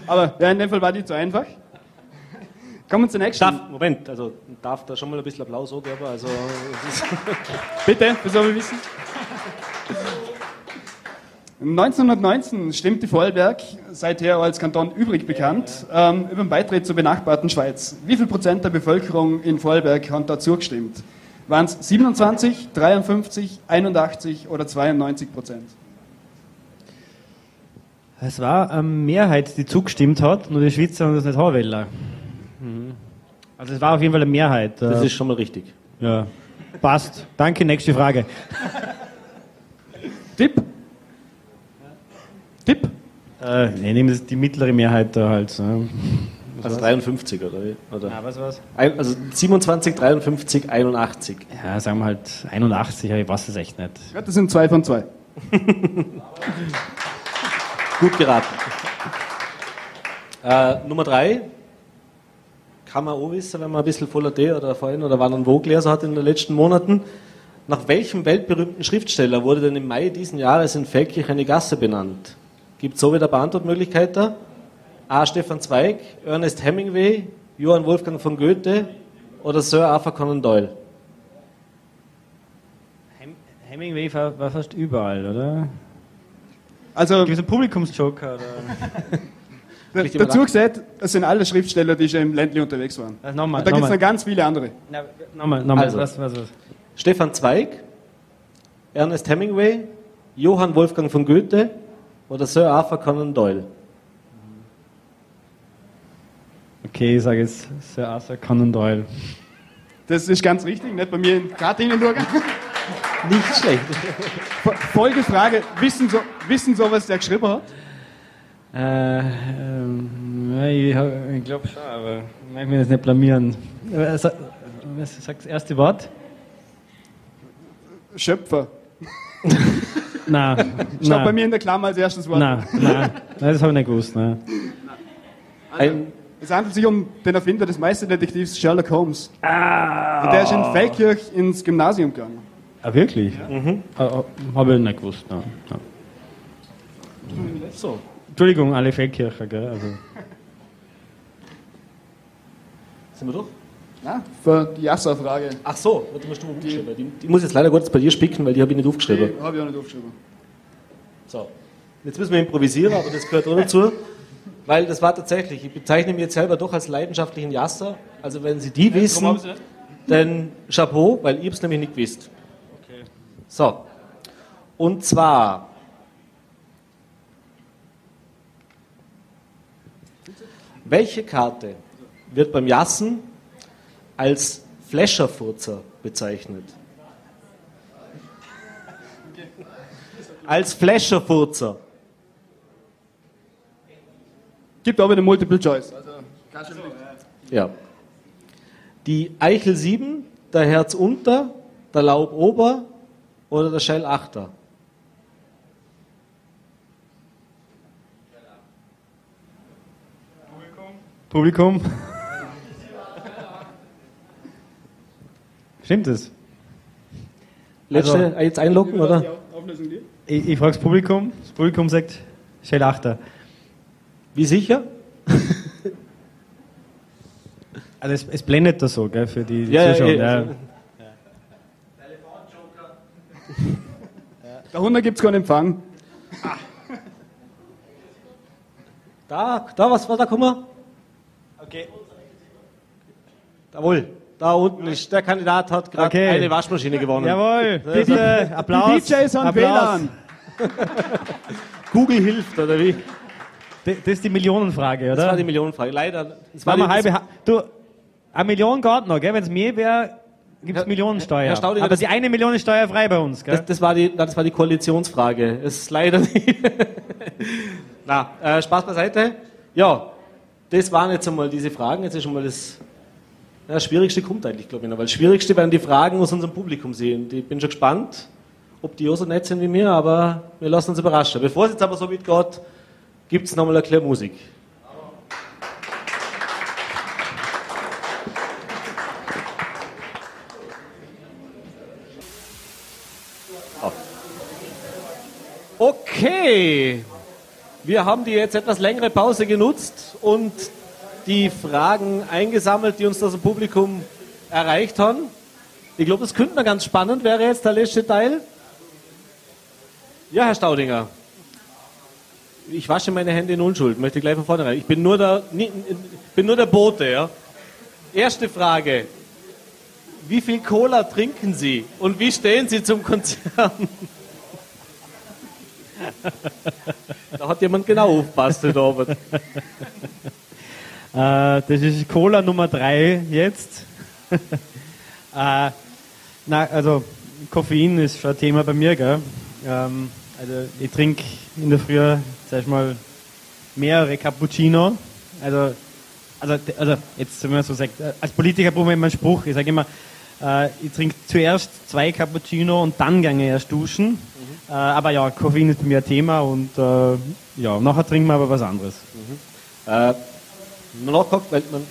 Aber ja, in dem Fall war die zu einfach. Kommen wir zur nächsten. Darf, Moment, also darf da schon mal ein bisschen Applaus so geben? Also, es ist Bitte, das soll wir wissen. 1919 stimmte Vorarlberg, seither als Kanton übrig bekannt, ähm, über den Beitritt zur benachbarten Schweiz. Wie viel Prozent der Bevölkerung in Vorarlberg haben dazu gestimmt? Waren es 27, 53, 81 oder 92 Prozent? Es war eine Mehrheit, die zugestimmt hat, nur die Schweizer haben das nicht haben wollen. Also es war auf jeden Fall eine Mehrheit. das äh, ist schon mal richtig. ja. Passt. Danke, nächste Frage. Tipp? Tipp? Äh, nee, nehmen das die mittlere Mehrheit da halt. Ne? Also 53 oder wie? Oder? Ja, was war's? Ein, also 27, 53, 81. Ja, sagen wir halt 81, aber ich weiß es echt nicht. Ja, das sind zwei von zwei. Gut geraten. Äh, Nummer drei. Kann man auch wissen, wenn man ein bisschen voller Tee oder vorhin oder wann und wo gelesen hat in den letzten Monaten. Nach welchem weltberühmten Schriftsteller wurde denn im Mai diesen Jahres in Feldkirch eine Gasse benannt? Gibt es so wieder Beantwortmöglichkeiten? A. Stefan Zweig, Ernest Hemingway, Johann Wolfgang von Goethe oder Sir Arthur Conan Doyle? Hem Hemingway war, war fast überall, oder? Also Gibt es einen Publikumsjoker? Oder? da- Kriegt jemand dazu gesagt, es sind alle Schriftsteller, die schon im Ländli unterwegs waren. Also nochmal, Und da gibt es noch ganz viele andere. Na, nochmal, nochmal. Also. Was, was, was? Stefan Zweig, Ernest Hemingway, Johann Wolfgang von Goethe oder Sir Arthur Conan Doyle? Okay, ich sage jetzt Sir Arthur Conan Doyle. Das ist ganz richtig, nicht bei mir in durch. Nicht schlecht. Folgefrage, wissen so, wissen so, was der geschrieben hat? Äh, ja, ich, glaube schon, aber ich möchte mich jetzt nicht blamieren. Äh, sa- Was sagt das erste Wort? Schöpfer. Nein, Steht bei nein, mir in der Klammer als erstes Wort. nein, nein, nein, das habe ich nicht gewusst. Nein. Ein, Es handelt sich um den Erfinder des Meisterdetektivs Sherlock Holmes. Und der ist in Feldkirch ins Gymnasium gegangen. Ah, wirklich? Mhm. habe ich nicht gewusst. Nein, nein. so. Entschuldigung, alle Feldkircher, gell? Also, Sind wir durch? Na, für die Jassa-Frage. Ach so, warte mal, du aufgeschrieben. Die, die muss jetzt leider kurz bei dir spicken, weil die habe ich nicht aufgeschrieben. Die habe ich auch nicht aufgeschrieben. So. Jetzt müssen wir improvisieren, aber das gehört auch dazu. Weil das war tatsächlich, ich bezeichne mich jetzt selber doch als leidenschaftlichen Jasser. Also wenn Sie die wissen, dann Chapeau, weil ich es nämlich nicht gewusst. So. Und zwar. Welche Karte wird beim Jassen als Fläscherfurzer bezeichnet? Als Fläscherfurzer. Gibt aber eine Multiple Choice. Ja. Die Eichel 7, der Herz unter, der Laub ober oder der Schell achter? Publikum? Stimmt es? Letzte, Also- äh, jetzt einloggen, oder? Ich, ich frage das Publikum. Das Publikum sagt Shell Achter. Wie sicher? Also es, es blendet da so, gell, für die, die Ja, ja, Zuschauer. ja. Ja, Darunter gibt es keinen Empfang. Da, da, was war da, guck mal? Okay. Jawohl, da unten ist, der Kandidat hat gerade Okay. eine Waschmaschine gewonnen. Jawohl, bitte, Applaus. Die DJs Applaus. WLAN. Google hilft, oder wie? Das ist die Millionenfrage, oder? Das war die Millionenfrage. Leider, das war wir die, halbe. Ha du, Eine Million geht noch, gell? Wenn es mehr wäre, gibt es Millionensteuer. Herr Staudinger, Aber die eine Million ist steuerfrei bei uns, gell? Das, das, war die, das war die Koalitionsfrage. Es ist leider nicht. Na, äh, Spaß beiseite. Ja, das waren jetzt einmal diese Fragen. Jetzt ist schon mal das, ja, Schwierigste kommt eigentlich, glaube ich, noch. Weil das Schwierigste werden die Fragen aus unserem Publikum sehen. Ich bin schon gespannt, ob die auch so nett sind wie mir, aber wir lassen uns überraschen. Bevor es jetzt aber so weit geht, gibt es nochmal eine kleine Musik. Okay, wir haben die jetzt etwas längere Pause genutzt und die Fragen eingesammelt, die uns das Publikum erreicht haben. Ich glaube, das könnte noch ganz spannend, wäre jetzt der letzte Teil. Ja, Herr Staudinger. Ich wasche meine Hände in Unschuld, möchte gleich von vorne rein. Ich bin nur der, bin nur der Bote, ja. Erste Frage. Wie viel Cola trinken Sie und wie stehen Sie zum Konzern? Da hat jemand genau aufgepasst heute Abend. Äh, das ist Cola Nummer 3 jetzt. äh, na, also Koffein ist schon ein Thema bei mir, gell? Ähm, also ich trinke in der Früh, sag ich mal, mehrere Cappuccino. Also, also, also jetzt, wenn man so sagt, äh, als Politiker brauchen wir immer einen Spruch. Ich sage immer, äh, ich trinke zuerst zwei Cappuccino und dann gehe ich erst duschen. Äh, aber ja, Koffein ist bei mir ein Thema und äh, ja, nachher trinken wir aber was anderes. Äh, man nachguckt, weil man,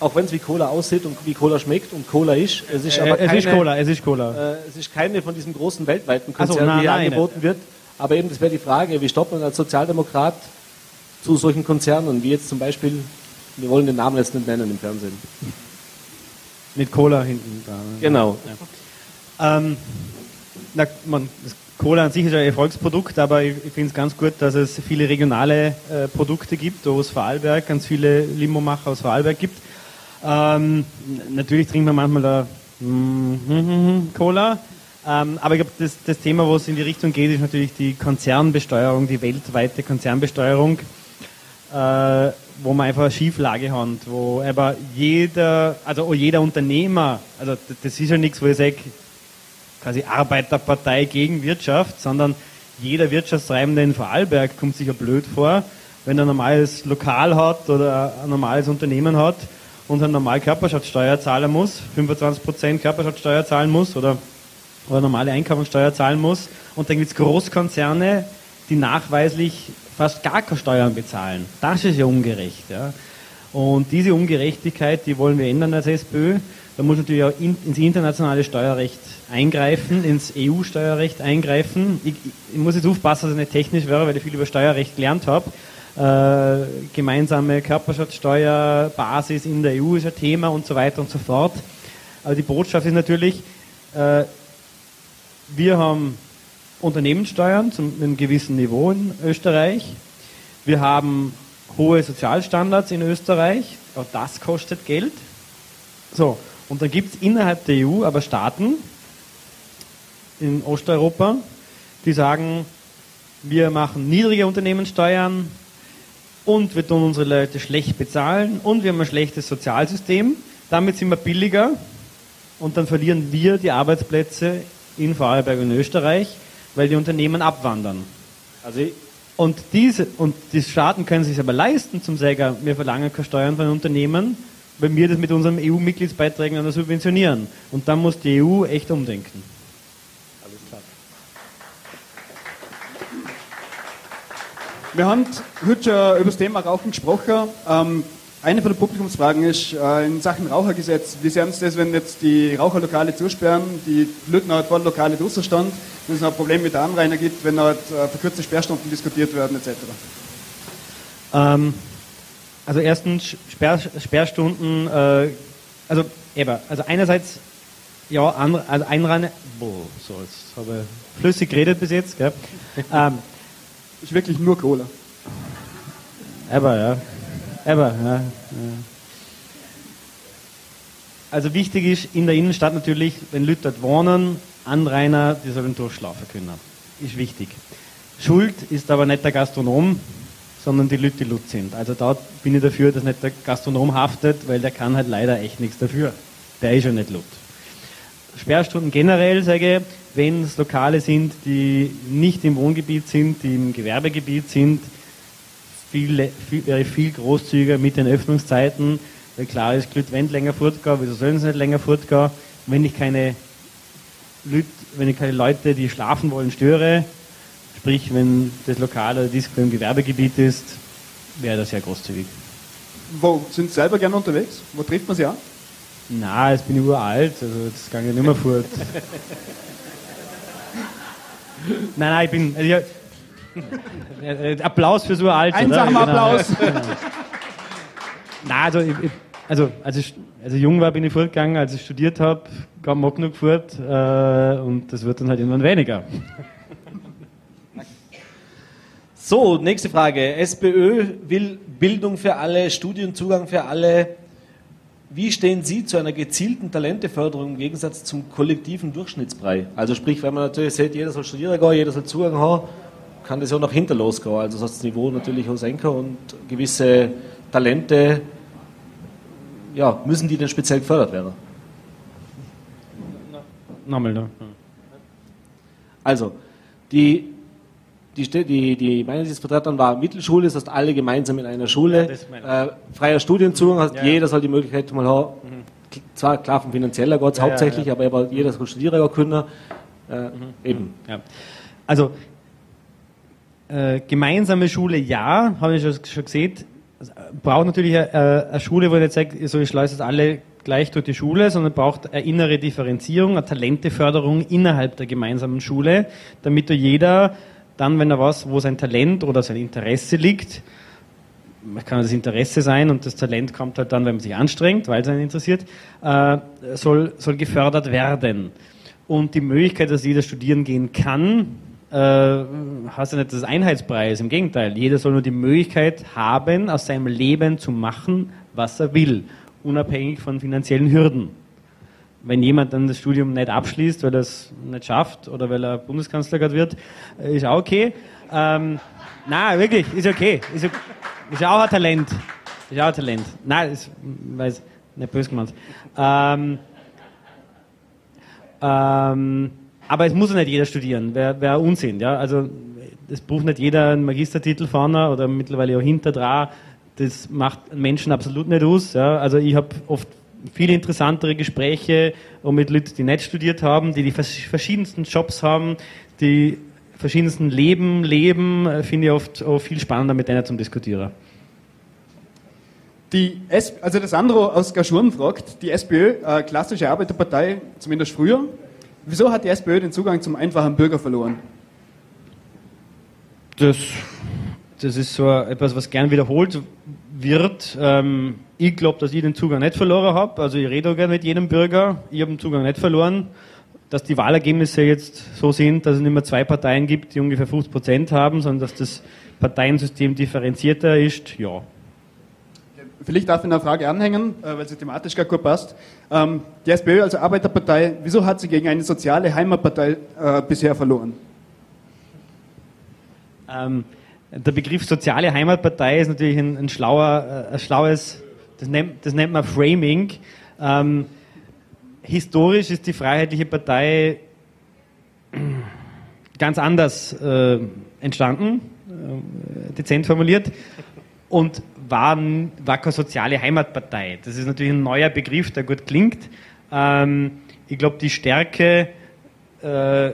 auch wenn es wie Cola aussieht und wie Cola schmeckt und Cola ist, es ist aber Äh, es keine, ist Cola, es ist Cola. Äh, es ist keine von diesen großen weltweiten Ach so, die angeboten wird. Aber eben, das wäre die Frage, wie stoppt man als Sozialdemokrat zu solchen Konzernen, wie jetzt zum Beispiel, wir wollen den Namen jetzt nicht nennen im Fernsehen. Mit Cola hinten dran. Genau. Ähm, na, man, Cola an sich ist ein Erfolgsprodukt, aber ich, ich finde es ganz gut, dass es viele regionale äh, Produkte gibt, aus Vorarlberg, ganz viele Limomacher aus Vorarlberg gibt. Ähm, natürlich trinkt man manchmal da Cola, ähm, aber ich glaube, das, das Thema, wo es in die Richtung geht, ist natürlich die Konzernbesteuerung, die weltweite Konzernbesteuerung äh, wo man einfach eine Schieflage hat, wo aber jeder, also jeder Unternehmer, also das ist ja nichts, wo ich sage, quasi Arbeiterpartei gegen Wirtschaft, sondern jeder Wirtschaftstreibende in Vorarlberg kommt sich ja blöd vor, wenn er ein normales Lokal hat oder ein normales Unternehmen hat und eine normale Körperschaftssteuer zahlen muss, 25% Körperschaftssteuer zahlen muss oder, oder normale Einkommensteuer zahlen muss und dann gibt es Großkonzerne, die nachweislich fast gar keine Steuern bezahlen. Das ist ja ungerecht. Ja. Und diese Ungerechtigkeit, die wollen wir ändern als SPÖ. Da muss natürlich auch in, ins internationale Steuerrecht eingreifen, ins EU-Steuerrecht eingreifen. Ich, ich, muss jetzt aufpassen, dass ich nicht technisch wäre, weil ich viel über Steuerrecht gelernt habe. Äh, gemeinsame Körperschaftssteuer, Basis in der EU ist ein Thema und so weiter und so fort. Aber die Botschaft ist natürlich, äh, wir haben Unternehmenssteuern zum einem gewissen Niveau in Österreich. Wir haben hohe Sozialstandards in Österreich. Auch das kostet Geld. So, und dann gibt es innerhalb der EU aber Staaten in Osteuropa, die sagen, wir machen niedrige Unternehmenssteuern und wir tun unsere Leute schlecht bezahlen und wir haben ein schlechtes Sozialsystem. Damit sind wir billiger und dann verlieren wir die Arbeitsplätze in Vorarlberg und Österreich, weil die Unternehmen abwandern. Also Und diese und die Staaten können sich aber leisten zum sagen, wir verlangen keine Steuern von Unternehmen, weil wir das mit unseren EU-Mitgliedsbeiträgen dann subventionieren. Und dann muss die EU echt umdenken. alles klar. Wir haben heute schon über das Thema Rauchen gesprochen. Ähm, eine von den Publikumsfragen ist äh, in Sachen Rauchergesetz. Wie sehen Sie das, wenn jetzt die Raucherlokale zusperren, die Leute halt vor Lokale draußen stehen, wenn es noch ein Problem mit der Anrainer gibt, wenn halt äh, verkürzte Sperrstunden diskutiert werden etc. Ähm, also erstens Sperr, Sperrstunden, äh, also eben, also einerseits ja, andere, also Einreine, boah, so jetzt habe ich flüssig geredet bis jetzt, gell? ähm, Ist wirklich nur Cola. Aber, ja. Aber, ja. ja. Also wichtig ist in der Innenstadt natürlich, wenn Leute dort wohnen, Anrainer, die sollen durchschlafen können. Ist wichtig. Schuld ist aber nicht der Gastronom, sondern die Leute, die Lut sind. Also da bin ich dafür, dass nicht der Gastronom haftet, weil der kann halt leider echt nichts dafür. Der ist ja nicht Lut. Sperrstunden generell sage ich, wenn es Lokale sind, die nicht im Wohngebiet sind, die im Gewerbegebiet sind, viel, viel, wäre ich viel großzügiger mit den Öffnungszeiten, weil klar ist, Leute wollen länger fortgehen, wieso sollen sie nicht länger fortgehen? Wenn wenn ich keine Leute, die schlafen wollen, störe, sprich, wenn das Lokal oder Disco im Gewerbegebiet ist, wäre das sehr großzügig. Wo sind Sie selber gerne unterwegs? Wo trifft man Sie an? Na, jetzt bin ich uralt, also das kann ich nicht mehr fort. nein, nein, ich bin. Also ich, Applaus fürs Uralt. Einsamer Applaus. Genau. Nein, also, ich, also als, ich, als ich jung war, bin ich fortgegangen, als ich studiert habe, gab mag genug fort äh, und das wird dann halt irgendwann weniger. So, nächste Frage. SPÖ will Bildung für alle, Studienzugang für alle. Wie stehen Sie zu einer gezielten Talenteförderung im Gegensatz zum kollektiven Durchschnittsbrei? Also sprich, wenn man natürlich sieht, jeder soll studieren gehen, jeder soll Zugang haben, kann das ja auch nach hinten losgehen. Also soll das Niveau natürlich auch senken und gewisse Talente, ja, müssen die denn speziell gefördert werden? Nochmal, ne? Also, die, die, die, die Meinungsvertreterin war Mittelschule, das heißt alle gemeinsam in einer Schule. Ja, äh, freier Studienzugang, heißt Ja, jeder soll die Möglichkeit mal haben. Zwar klar vom finanzieller es Ja, hauptsächlich, aber eben jeder soll studieren können. Äh, Eben. Ja. Also, äh, gemeinsame Schule ja, habe ich schon, schon gesehen. Es Braucht natürlich eine, eine Schule, wo ich nicht sage, so ich schleuse es alle gleich durch die Schule, sondern braucht eine innere Differenzierung, eine Talenteförderung innerhalb der gemeinsamen Schule, damit da jeder dann, wenn er was, wo sein Talent oder sein Interesse liegt, kann das Interesse sein und das Talent kommt halt dann, wenn man sich anstrengt, weil es einen interessiert, äh, soll, soll gefördert werden. Und die Möglichkeit, dass jeder studieren gehen kann, äh, heißt ja nicht, Einheitsbrei ist. Im Gegenteil, jeder soll nur die Möglichkeit haben, aus seinem Leben zu machen, was er will, unabhängig von finanziellen Hürden. Wenn jemand dann das Studium nicht abschließt, weil er es nicht schafft oder weil er Bundeskanzler gerade wird, äh, ist auch okay. Ähm, na, wirklich, ist okay. Ist, ist auch ein Talent. Ist auch ein Talent. Nein, ist, weiß, nicht böse gemeint. Ähm, ähm, aber es muss ja nicht jeder studieren, wäre wär Unsinn. Ja? Also es braucht nicht jeder einen Magistertitel vorne oder mittlerweile auch hinter dran. Das macht Menschen absolut nicht aus. Ja? Also ich habe oft viel interessantere Gespräche auch mit Leuten, die nicht studiert haben, die die vers- verschiedensten Jobs haben, die verschiedensten Leben leben, äh, finde ich oft auch viel spannender mit denen zum Diskutieren. Die S also das Sandro aus Gaschurn fragt, die SPÖ, äh, klassische Arbeiterpartei, zumindest früher, wieso hat die SPÖ den Zugang zum einfachen Bürger verloren? Das, das ist so etwas, was gern wiederholt wird. Ähm, ich glaube, dass ich den Zugang nicht verloren habe. Also ich rede auch gerne mit jedem Bürger. Ich habe den Zugang nicht verloren. Dass die Wahlergebnisse jetzt so sind, dass es nicht mehr zwei Parteien gibt, die ungefähr 50 Prozent haben, sondern dass das Parteiensystem differenzierter ist, ja. Vielleicht darf ich eine Frage anhängen, äh, weil sie thematisch gar gut passt. Ähm, die SPÖ, also Arbeiterpartei, wieso hat sie gegen eine soziale Heimatpartei äh, bisher verloren? Ähm, der Begriff soziale Heimatpartei ist natürlich ein, ein schlauer, äh, ein schlaues, das nennt, das nennt man Framing. Ähm, historisch ist die Freiheitliche Partei ganz anders äh, entstanden, äh, dezent formuliert, und war, war keine soziale Heimatpartei. Das ist natürlich ein neuer Begriff, der gut klingt. Ähm, ich glaube, die Stärke, äh,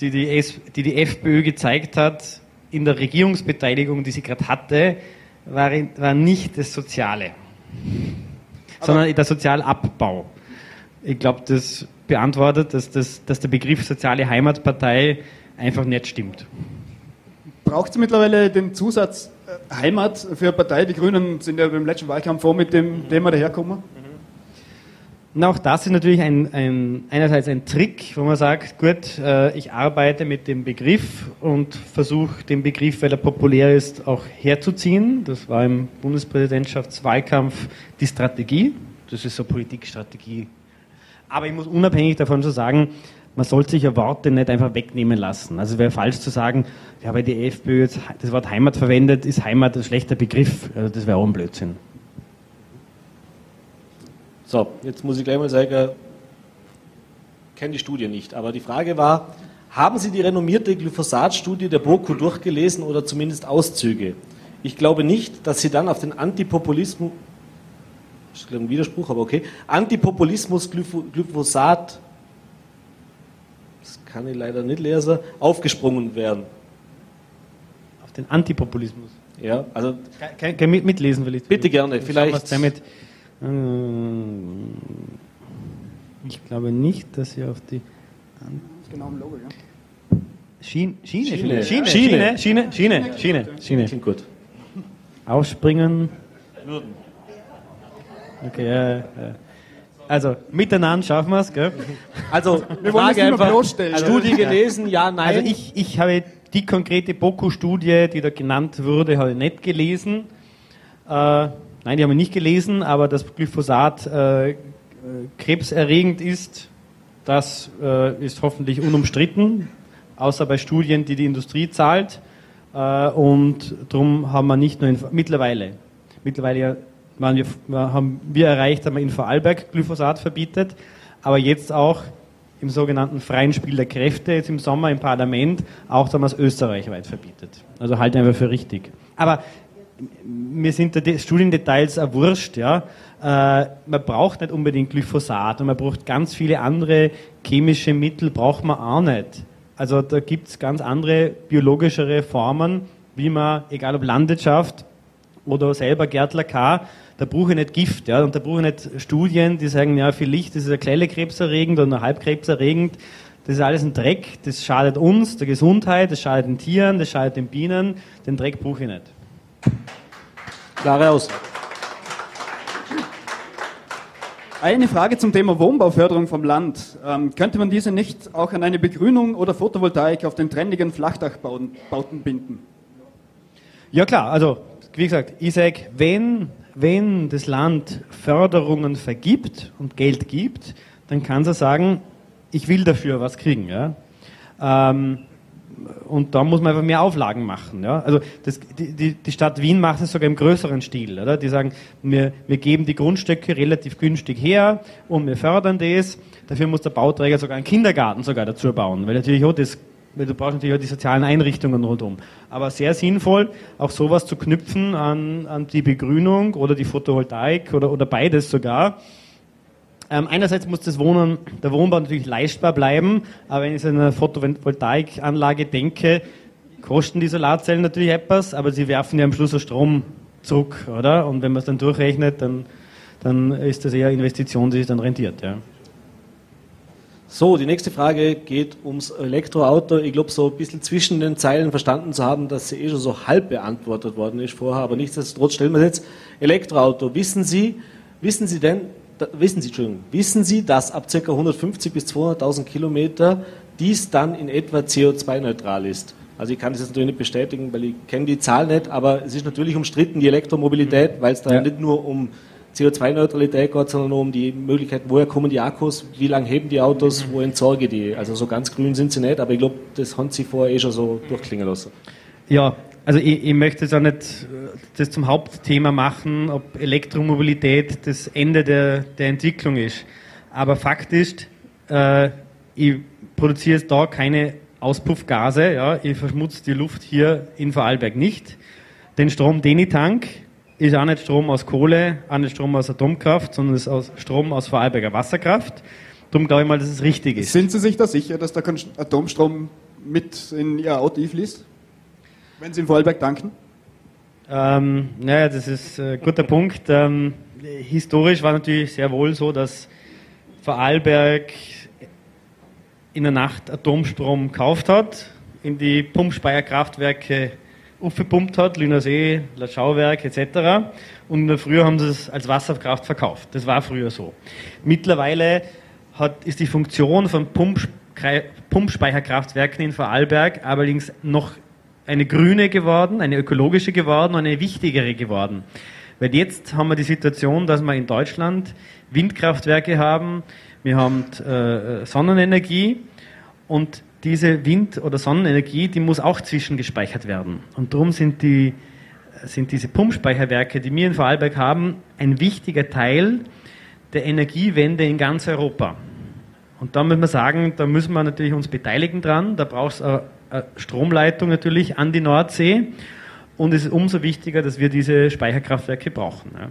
die die, S die die FPÖ gezeigt hat in der Regierungsbeteiligung, die sie gerade hatte, war, war nicht das Soziale, sondern der Sozialabbau. Ich glaube, das beantwortet, dass, das, dass der Begriff soziale Heimatpartei einfach nicht stimmt. Braucht es mittlerweile den Zusatz äh, Heimat für eine Partei? Die Grünen sind ja beim letzten Wahlkampf vor mit dem Thema daherkommen. Und auch das ist natürlich ein, ein, einerseits ein Trick, wo man sagt, gut, äh, ich arbeite mit dem Begriff und versuche den Begriff, weil er populär ist, auch herzuziehen. Das war im Bundespräsidentschaftswahlkampf die Strategie. Das ist so Politikstrategie. Aber ich muss unabhängig davon so sagen, man sollte sich ja Worte nicht einfach wegnehmen lassen. Also wäre falsch zu sagen, ja, weil die FPÖ jetzt das Wort Heimat verwendet, ist Heimat ein schlechter Begriff. Also das wäre auch ein Blödsinn. So, jetzt muss ich gleich mal sagen, kenne die Studie nicht, aber die Frage war, haben Sie die renommierte Glyphosat-Studie der BOKU durchgelesen oder zumindest Auszüge? Ich glaube nicht, dass Sie dann auf den Antipopulismus, das ist ein Widerspruch, aber okay, Antipopulismus Glypho- Glyphosat, das kann ich leider nicht lesen, aufgesprungen wären. Auf den Antipopulismus. Ja, also Kann, kann mit, mitlesen will ich. Bitte gerne, vielleicht- Damit, Ähm, ich glaube nicht, dass Sie auf die Genau im Logo, ja. Schiene, Schiene, Schiene. Schiene, Schiene, Schiene. Schiene, Schiene, Schiene, Schiene. klingt gut. Aufspringen. Okay, ja, ja. Also, miteinander schaffen wir es, gell? Also, Wir wollen Frage einfach, bloßstellen. Studie gelesen, ja, nein. Also ich, ich habe die konkrete BOKU-Studie, die da genannt wurde, habe ich nicht gelesen. Äh, nein, die habe ich nicht gelesen, aber dass Glyphosat äh, krebserregend ist, das äh, ist hoffentlich unumstritten, außer bei Studien, die die Industrie zahlt. Äh, und darum haben wir nicht nur in, mittlerweile, mittlerweile waren wir, haben wir erreicht, dass man in Vorarlberg Glyphosat verbietet, aber jetzt auch im sogenannten freien Spiel der Kräfte, jetzt im Sommer im Parlament, auch es österreichweit verbietet. Also halt einfach für richtig. Aber mir sind die Studiendetails auch wurscht. Ja. Äh, man braucht nicht unbedingt Glyphosat und man braucht ganz viele andere chemische Mittel, braucht man auch nicht. Also da gibt es ganz andere biologischere Formen, wie man, egal ob Landwirtschaft oder selber Gärtler K., da brauche ich nicht Gift, ja, und da brauche ich nicht Studien, die sagen, ja, vielleicht ist es ein kleiner krebserregend oder ein halbkrebserregend. Das ist alles ein Dreck, das schadet uns, der Gesundheit, das schadet den Tieren, das schadet den Bienen, den Dreck brauche ich nicht. Klare Aussage. Eine Frage zum Thema Wohnbauförderung vom Land. Ähm, könnte man diese nicht auch an eine Begrünung oder Photovoltaik auf den trendigen Flachdachbauten Bauten binden? Ja klar, also wie gesagt, ich sage, wenn, wenn das Land Förderungen vergibt und Geld gibt, dann kann es sagen, ich will dafür was kriegen. Ja? Ähm, und da muss man einfach mehr Auflagen machen. Ja? Also das, die, die, Stadt Wien macht es sogar im größeren Stil. Oder? Die sagen, wir, wir geben die Grundstücke relativ günstig her und wir fördern das. Dafür muss der Bauträger sogar einen Kindergarten sogar dazu bauen, weil natürlich auch das weil du brauchst natürlich auch die sozialen Einrichtungen rundum. Aber sehr sinnvoll, auch sowas zu knüpfen an, an die Begrünung oder die Photovoltaik oder, oder beides sogar. Ähm, einerseits muss das Wohnen, der Wohnbau natürlich leistbar bleiben, aber wenn ich an eine Photovoltaikanlage denke, kosten die Solarzellen natürlich etwas, aber sie werfen ja am Schluss auch Strom zurück, oder? Und wenn man es dann durchrechnet, dann, dann ist das eher eine Investition, die sich dann rentiert. Ja. So, die nächste Frage geht ums Elektroauto. Ich glaube, so ein bisschen zwischen den Zeilen verstanden zu haben, dass sie eh schon so halb beantwortet worden ist vorher, aber nichtsdestotrotz stellen wir jetzt Elektroauto. Wissen Sie, wissen Sie denn, wissen Sie, Entschuldigung, wissen Sie, dass ab ca. 150 bis 200.000 Kilometer dies dann in etwa CO2-neutral ist? Also ich kann das jetzt natürlich nicht bestätigen, weil ich kenne die Zahl nicht, aber es ist natürlich umstritten, die Elektromobilität, weil es da Ja. nicht nur um CO2-Neutralität geht, sondern um die Möglichkeit, woher kommen die Akkus, wie lange heben die Autos, wo entsorge ich die. Also so ganz grün sind sie nicht, aber ich glaube, das haben sie vorher eh schon so durchklingen lassen. Ja, also ich, ich möchte jetzt auch nicht äh, das zum Hauptthema machen, ob Elektromobilität das Ende der, der Entwicklung ist. Aber Fakt ist, äh, ich produziere da keine Auspuffgase, ja, ich verschmutze die Luft hier in Vorarlberg nicht. Den Strom, den ich tank, ist auch nicht Strom aus Kohle, auch nicht Strom aus Atomkraft, sondern ist aus Strom aus Vorarlberger Wasserkraft. Darum glaube ich mal, dass es richtig ist. Sind Sie sich da sicher, dass da kein Atomstrom mit in Ihr Auto fließt? Wenn Sie in Vorarlberg tanken? Ähm, naja, das ist ein guter Punkt. Ähm, historisch war natürlich sehr wohl so, dass Vorarlberg in der Nacht Atomstrom gekauft hat, in die Pumpspeicherkraftwerke aufgepumpt hat, Lünersee, Latschauwerk etc. Und in der Früh haben sie es als Wasserkraft verkauft. Das war früher so. Mittlerweile hat, ist die Funktion von Pumpspeicherkraftwerken in Vorarlberg allerdings noch eine grüne geworden, eine ökologische geworden und eine wichtigere geworden. Weil jetzt haben wir die Situation, dass wir in Deutschland Windkraftwerke haben, wir haben äh, Sonnenenergie Und diese Wind- oder Sonnenenergie, die muss auch zwischengespeichert werden. Und darum sind, die, sind diese Pumpspeicherwerke, die wir in Vorarlberg haben, ein wichtiger Teil der Energiewende in ganz Europa. Und da muss man sagen, da müssen wir natürlich uns beteiligen dran. Da braucht es eine, eine Stromleitung natürlich an die Nordsee. Und es ist umso wichtiger, dass wir diese Speicherkraftwerke brauchen. Ja.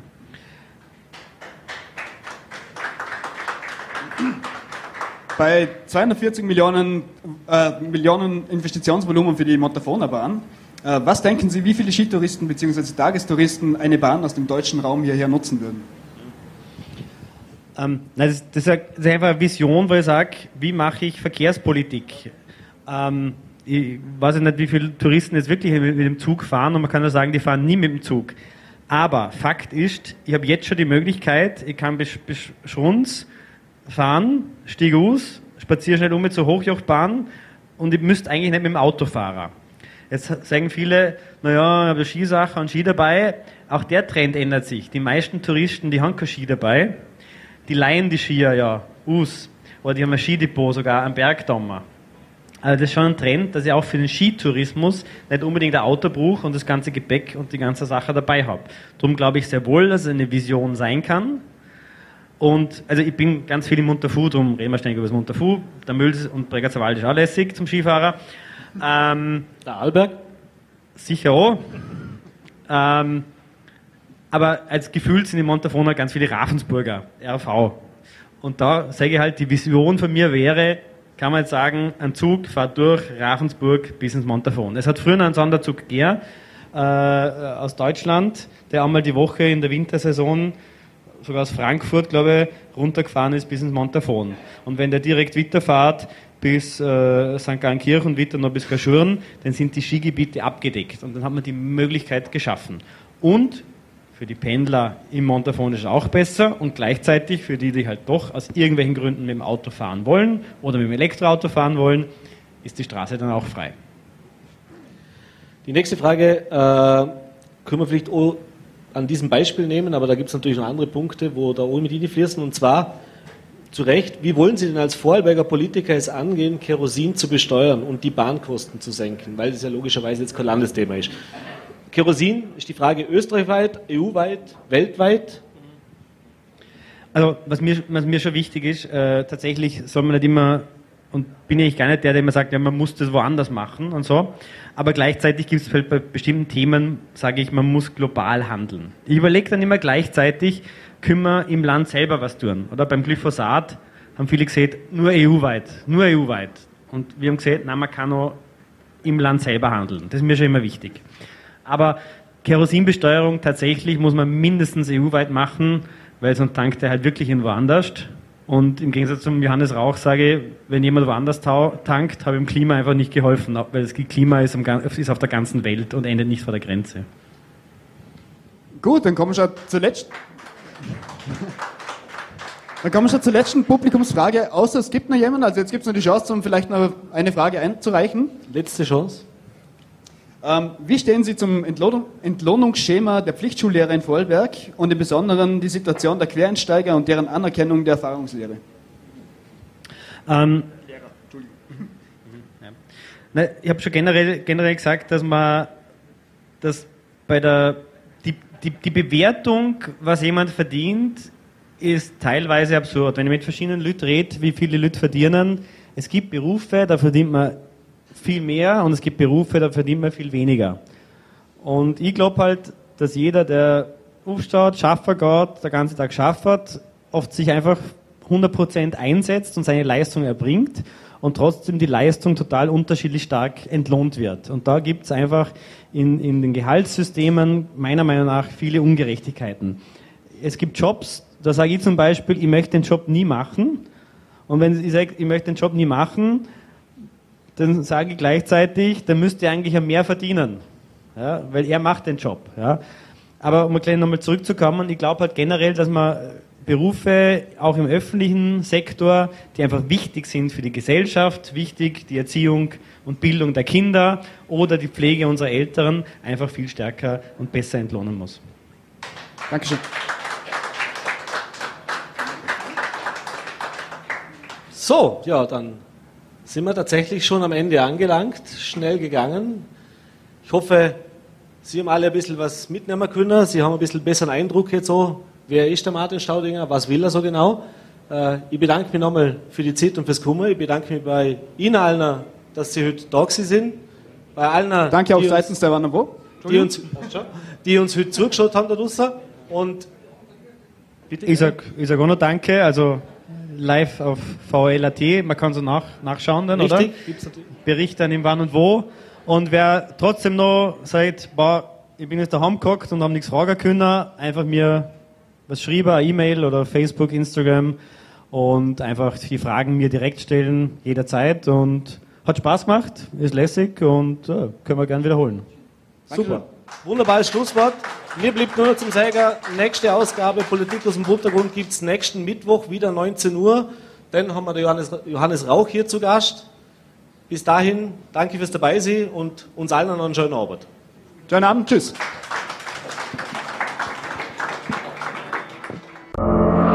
Bei 240 Millionen, äh, Millionen Investitionsvolumen für die Montafoner-Bahn, äh, was denken Sie, wie viele Skitouristen bzw. Tagestouristen eine Bahn aus dem deutschen Raum hierher nutzen würden? Ähm, nein, das, das ist einfach eine Vision, wo ich sage, wie mache ich Verkehrspolitik? Ähm, ich weiß nicht, wie viele Touristen jetzt wirklich mit, dem Zug fahren und man kann nur sagen, die fahren nie mit dem Zug. Aber Fakt ist, ich habe jetzt schon die Möglichkeit, ich kann bis, bis Schrunz fahren, stieg aus, spaziere schnell um mit zur Hochjochbahn und ich müsste eigentlich nicht mit dem Auto fahren. Jetzt sagen viele, naja, ich habe Skisache und Ski dabei. Auch der Trend ändert sich. Die meisten Touristen, die haben kein Ski dabei. Die leihen die Skier ja aus. Oder die haben ein Skidepot sogar am Bergdammer. Also das ist schon ein Trend, dass ich auch für den Skitourismus nicht unbedingt ein Auto brauche und das ganze Gepäck und die ganze Sache dabei habe. Darum glaube ich sehr wohl, dass es eine Vision sein kann. Und also ich bin ganz viel im Montafu, darum reden wir ständig über das Montafu. Der Müll und Bregazerwald ist auch lässig zum Skifahrer. Ähm, Der Arlberg? Sicher auch. Ähm, aber als Gefühl sind in Montafona ganz viele Ravensburger, RV. Und da sage ich halt, die Vision von mir wäre, kann man jetzt sagen, ein Zug fährt durch Ravensburg bis ins Montafon. Es hat früher einen Sonderzug gegeben, äh, aus Deutschland, der einmal die Woche in der Wintersaison sogar aus Frankfurt, glaube ich, runtergefahren ist bis ins Montafon. Und wenn der direkt weiterfährt bis äh, St. Gallenkirch und weiter noch bis Kaschurn, dann sind die Skigebiete abgedeckt. Und dann hat man die Möglichkeit geschaffen. Und für die Pendler im Montafon ist es auch besser und gleichzeitig für die, die halt doch aus irgendwelchen Gründen mit dem Auto fahren wollen oder mit dem Elektroauto fahren wollen, ist die Straße dann auch frei. Die nächste Frage äh, können wir vielleicht an diesem Beispiel nehmen, aber da gibt es natürlich noch andere Punkte, wo da auch mit fließen. Und zwar, zu Recht, wie wollen Sie denn als Vorarlberger Politiker es angehen, Kerosin zu besteuern und die Bahnkosten zu senken? Weil das ja logischerweise jetzt kein Landesthema ist. Kerosin ist die Frage österreichweit, EU-weit, weltweit. Also was mir, was mir schon wichtig ist, äh, tatsächlich soll man nicht immer, und bin ich gar nicht der, der immer sagt, ja, man muss das woanders machen und so, aber gleichzeitig gibt es halt bei bestimmten Themen, sage ich, man muss global handeln. Ich überlege dann immer gleichzeitig, können wir im Land selber was tun? Oder beim Glyphosat haben viele gesagt, nur EU-weit, nur EU-weit. Und wir haben gesagt, nein, man kann auch im Land selber handeln. Das ist mir schon immer wichtig. Aber Kerosinbesteuerung tatsächlich muss man mindestens EU-weit machen, weil sonst tankt er halt wirklich in woanders. Und im Gegensatz zum Johannes Rauch sage ich, wenn jemand woanders tankt, habe ich dem Klima einfach nicht geholfen, weil das Klima ist, ist auf der ganzen Welt und endet nicht vor der Grenze. Gut, dann kommen wir schon zur letzten. Dann kommen wir schon zur letzten Publikumsfrage. Außer es gibt noch jemanden, also jetzt gibt es noch die Chance, um vielleicht noch eine Frage einzureichen. Letzte Chance. Ähm, wie stehen Sie zum Entlohnung, Entlohnungsschema der Pflichtschullehrer in Vorarlberg und im Besonderen die Situation der Quereinsteiger und deren Anerkennung der Erfahrungslehre? Ähm, Ja. Na, ich habe schon generell, generell gesagt, dass man dass bei der die, die, die Bewertung, was jemand verdient, ist teilweise absurd. Wenn ich mit verschiedenen Leuten rede, wie viele Leute verdienen, es gibt Berufe, da verdient man viel mehr und es gibt Berufe, da verdient man viel weniger. Und ich glaube halt, dass jeder, der aufsteht, schaffen geht, der ganze Tag schafft, oft sich einfach 100% einsetzt und seine Leistung erbringt und trotzdem die Leistung total unterschiedlich stark entlohnt wird. Und da gibt es einfach in, in den Gehaltssystemen meiner Meinung nach viele Ungerechtigkeiten. Es gibt Jobs, da sage ich zum Beispiel, ich möchte den Job nie machen. Und wenn ich sage, ich möchte den Job nie machen, dann sage ich gleichzeitig, dann müsste er eigentlich ja mehr verdienen. Ja, weil er macht den Job. Ja. Aber um gleich nochmal zurückzukommen, ich glaube halt generell, dass man Berufe auch im öffentlichen Sektor, die einfach wichtig sind für die Gesellschaft, wichtig die Erziehung und Bildung der Kinder oder die Pflege unserer Älteren, einfach viel stärker und besser entlohnen muss. Dankeschön. So, ja, dann sind wir tatsächlich schon am Ende angelangt. Schnell gegangen. Ich hoffe, Sie haben alle ein bisschen was mitnehmen können. Sie haben ein bisschen besseren Eindruck jetzt so. Wer ist der Martin Staudinger? Was will er so genau? Äh, ich bedanke mich nochmal für die Zeit und fürs Kommen. Ich bedanke mich bei Ihnen allen, dass Sie heute da sind. Bei allen, Danke auch die uns- seitens der Wann und Wo. die uns, die uns heute zugeschaut haben da draußen. Und bitte. Ich sag, ich sag auch noch Danke, also live auf VL.at, man kann so nach, nachschauen dann, oder? Richtig, gibt's natürlich. Bericht dann im Wann und Wo. Und wer trotzdem noch sagt, boah, ich bin jetzt daheim gehockt und habe nichts fragen können, einfach mir was schreiben, eine E-Mail oder Facebook, Instagram und einfach die Fragen mir direkt stellen, jederzeit. Und hat Spaß gemacht, ist lässig und ja, können wir gern wiederholen. Super. Wunderbares Schlusswort. Mir bleibt nur noch zum Sagen, nächste Ausgabe Politik aus dem Untergrund gibt es nächsten Mittwoch wieder 19 Uhr. Dann haben wir den Johannes, Johannes Rauch hier zu Gast. Bis dahin, danke fürs Dabeisein und uns allen noch einen schönen Abend. Schönen Abend, tschüss.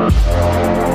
Applaus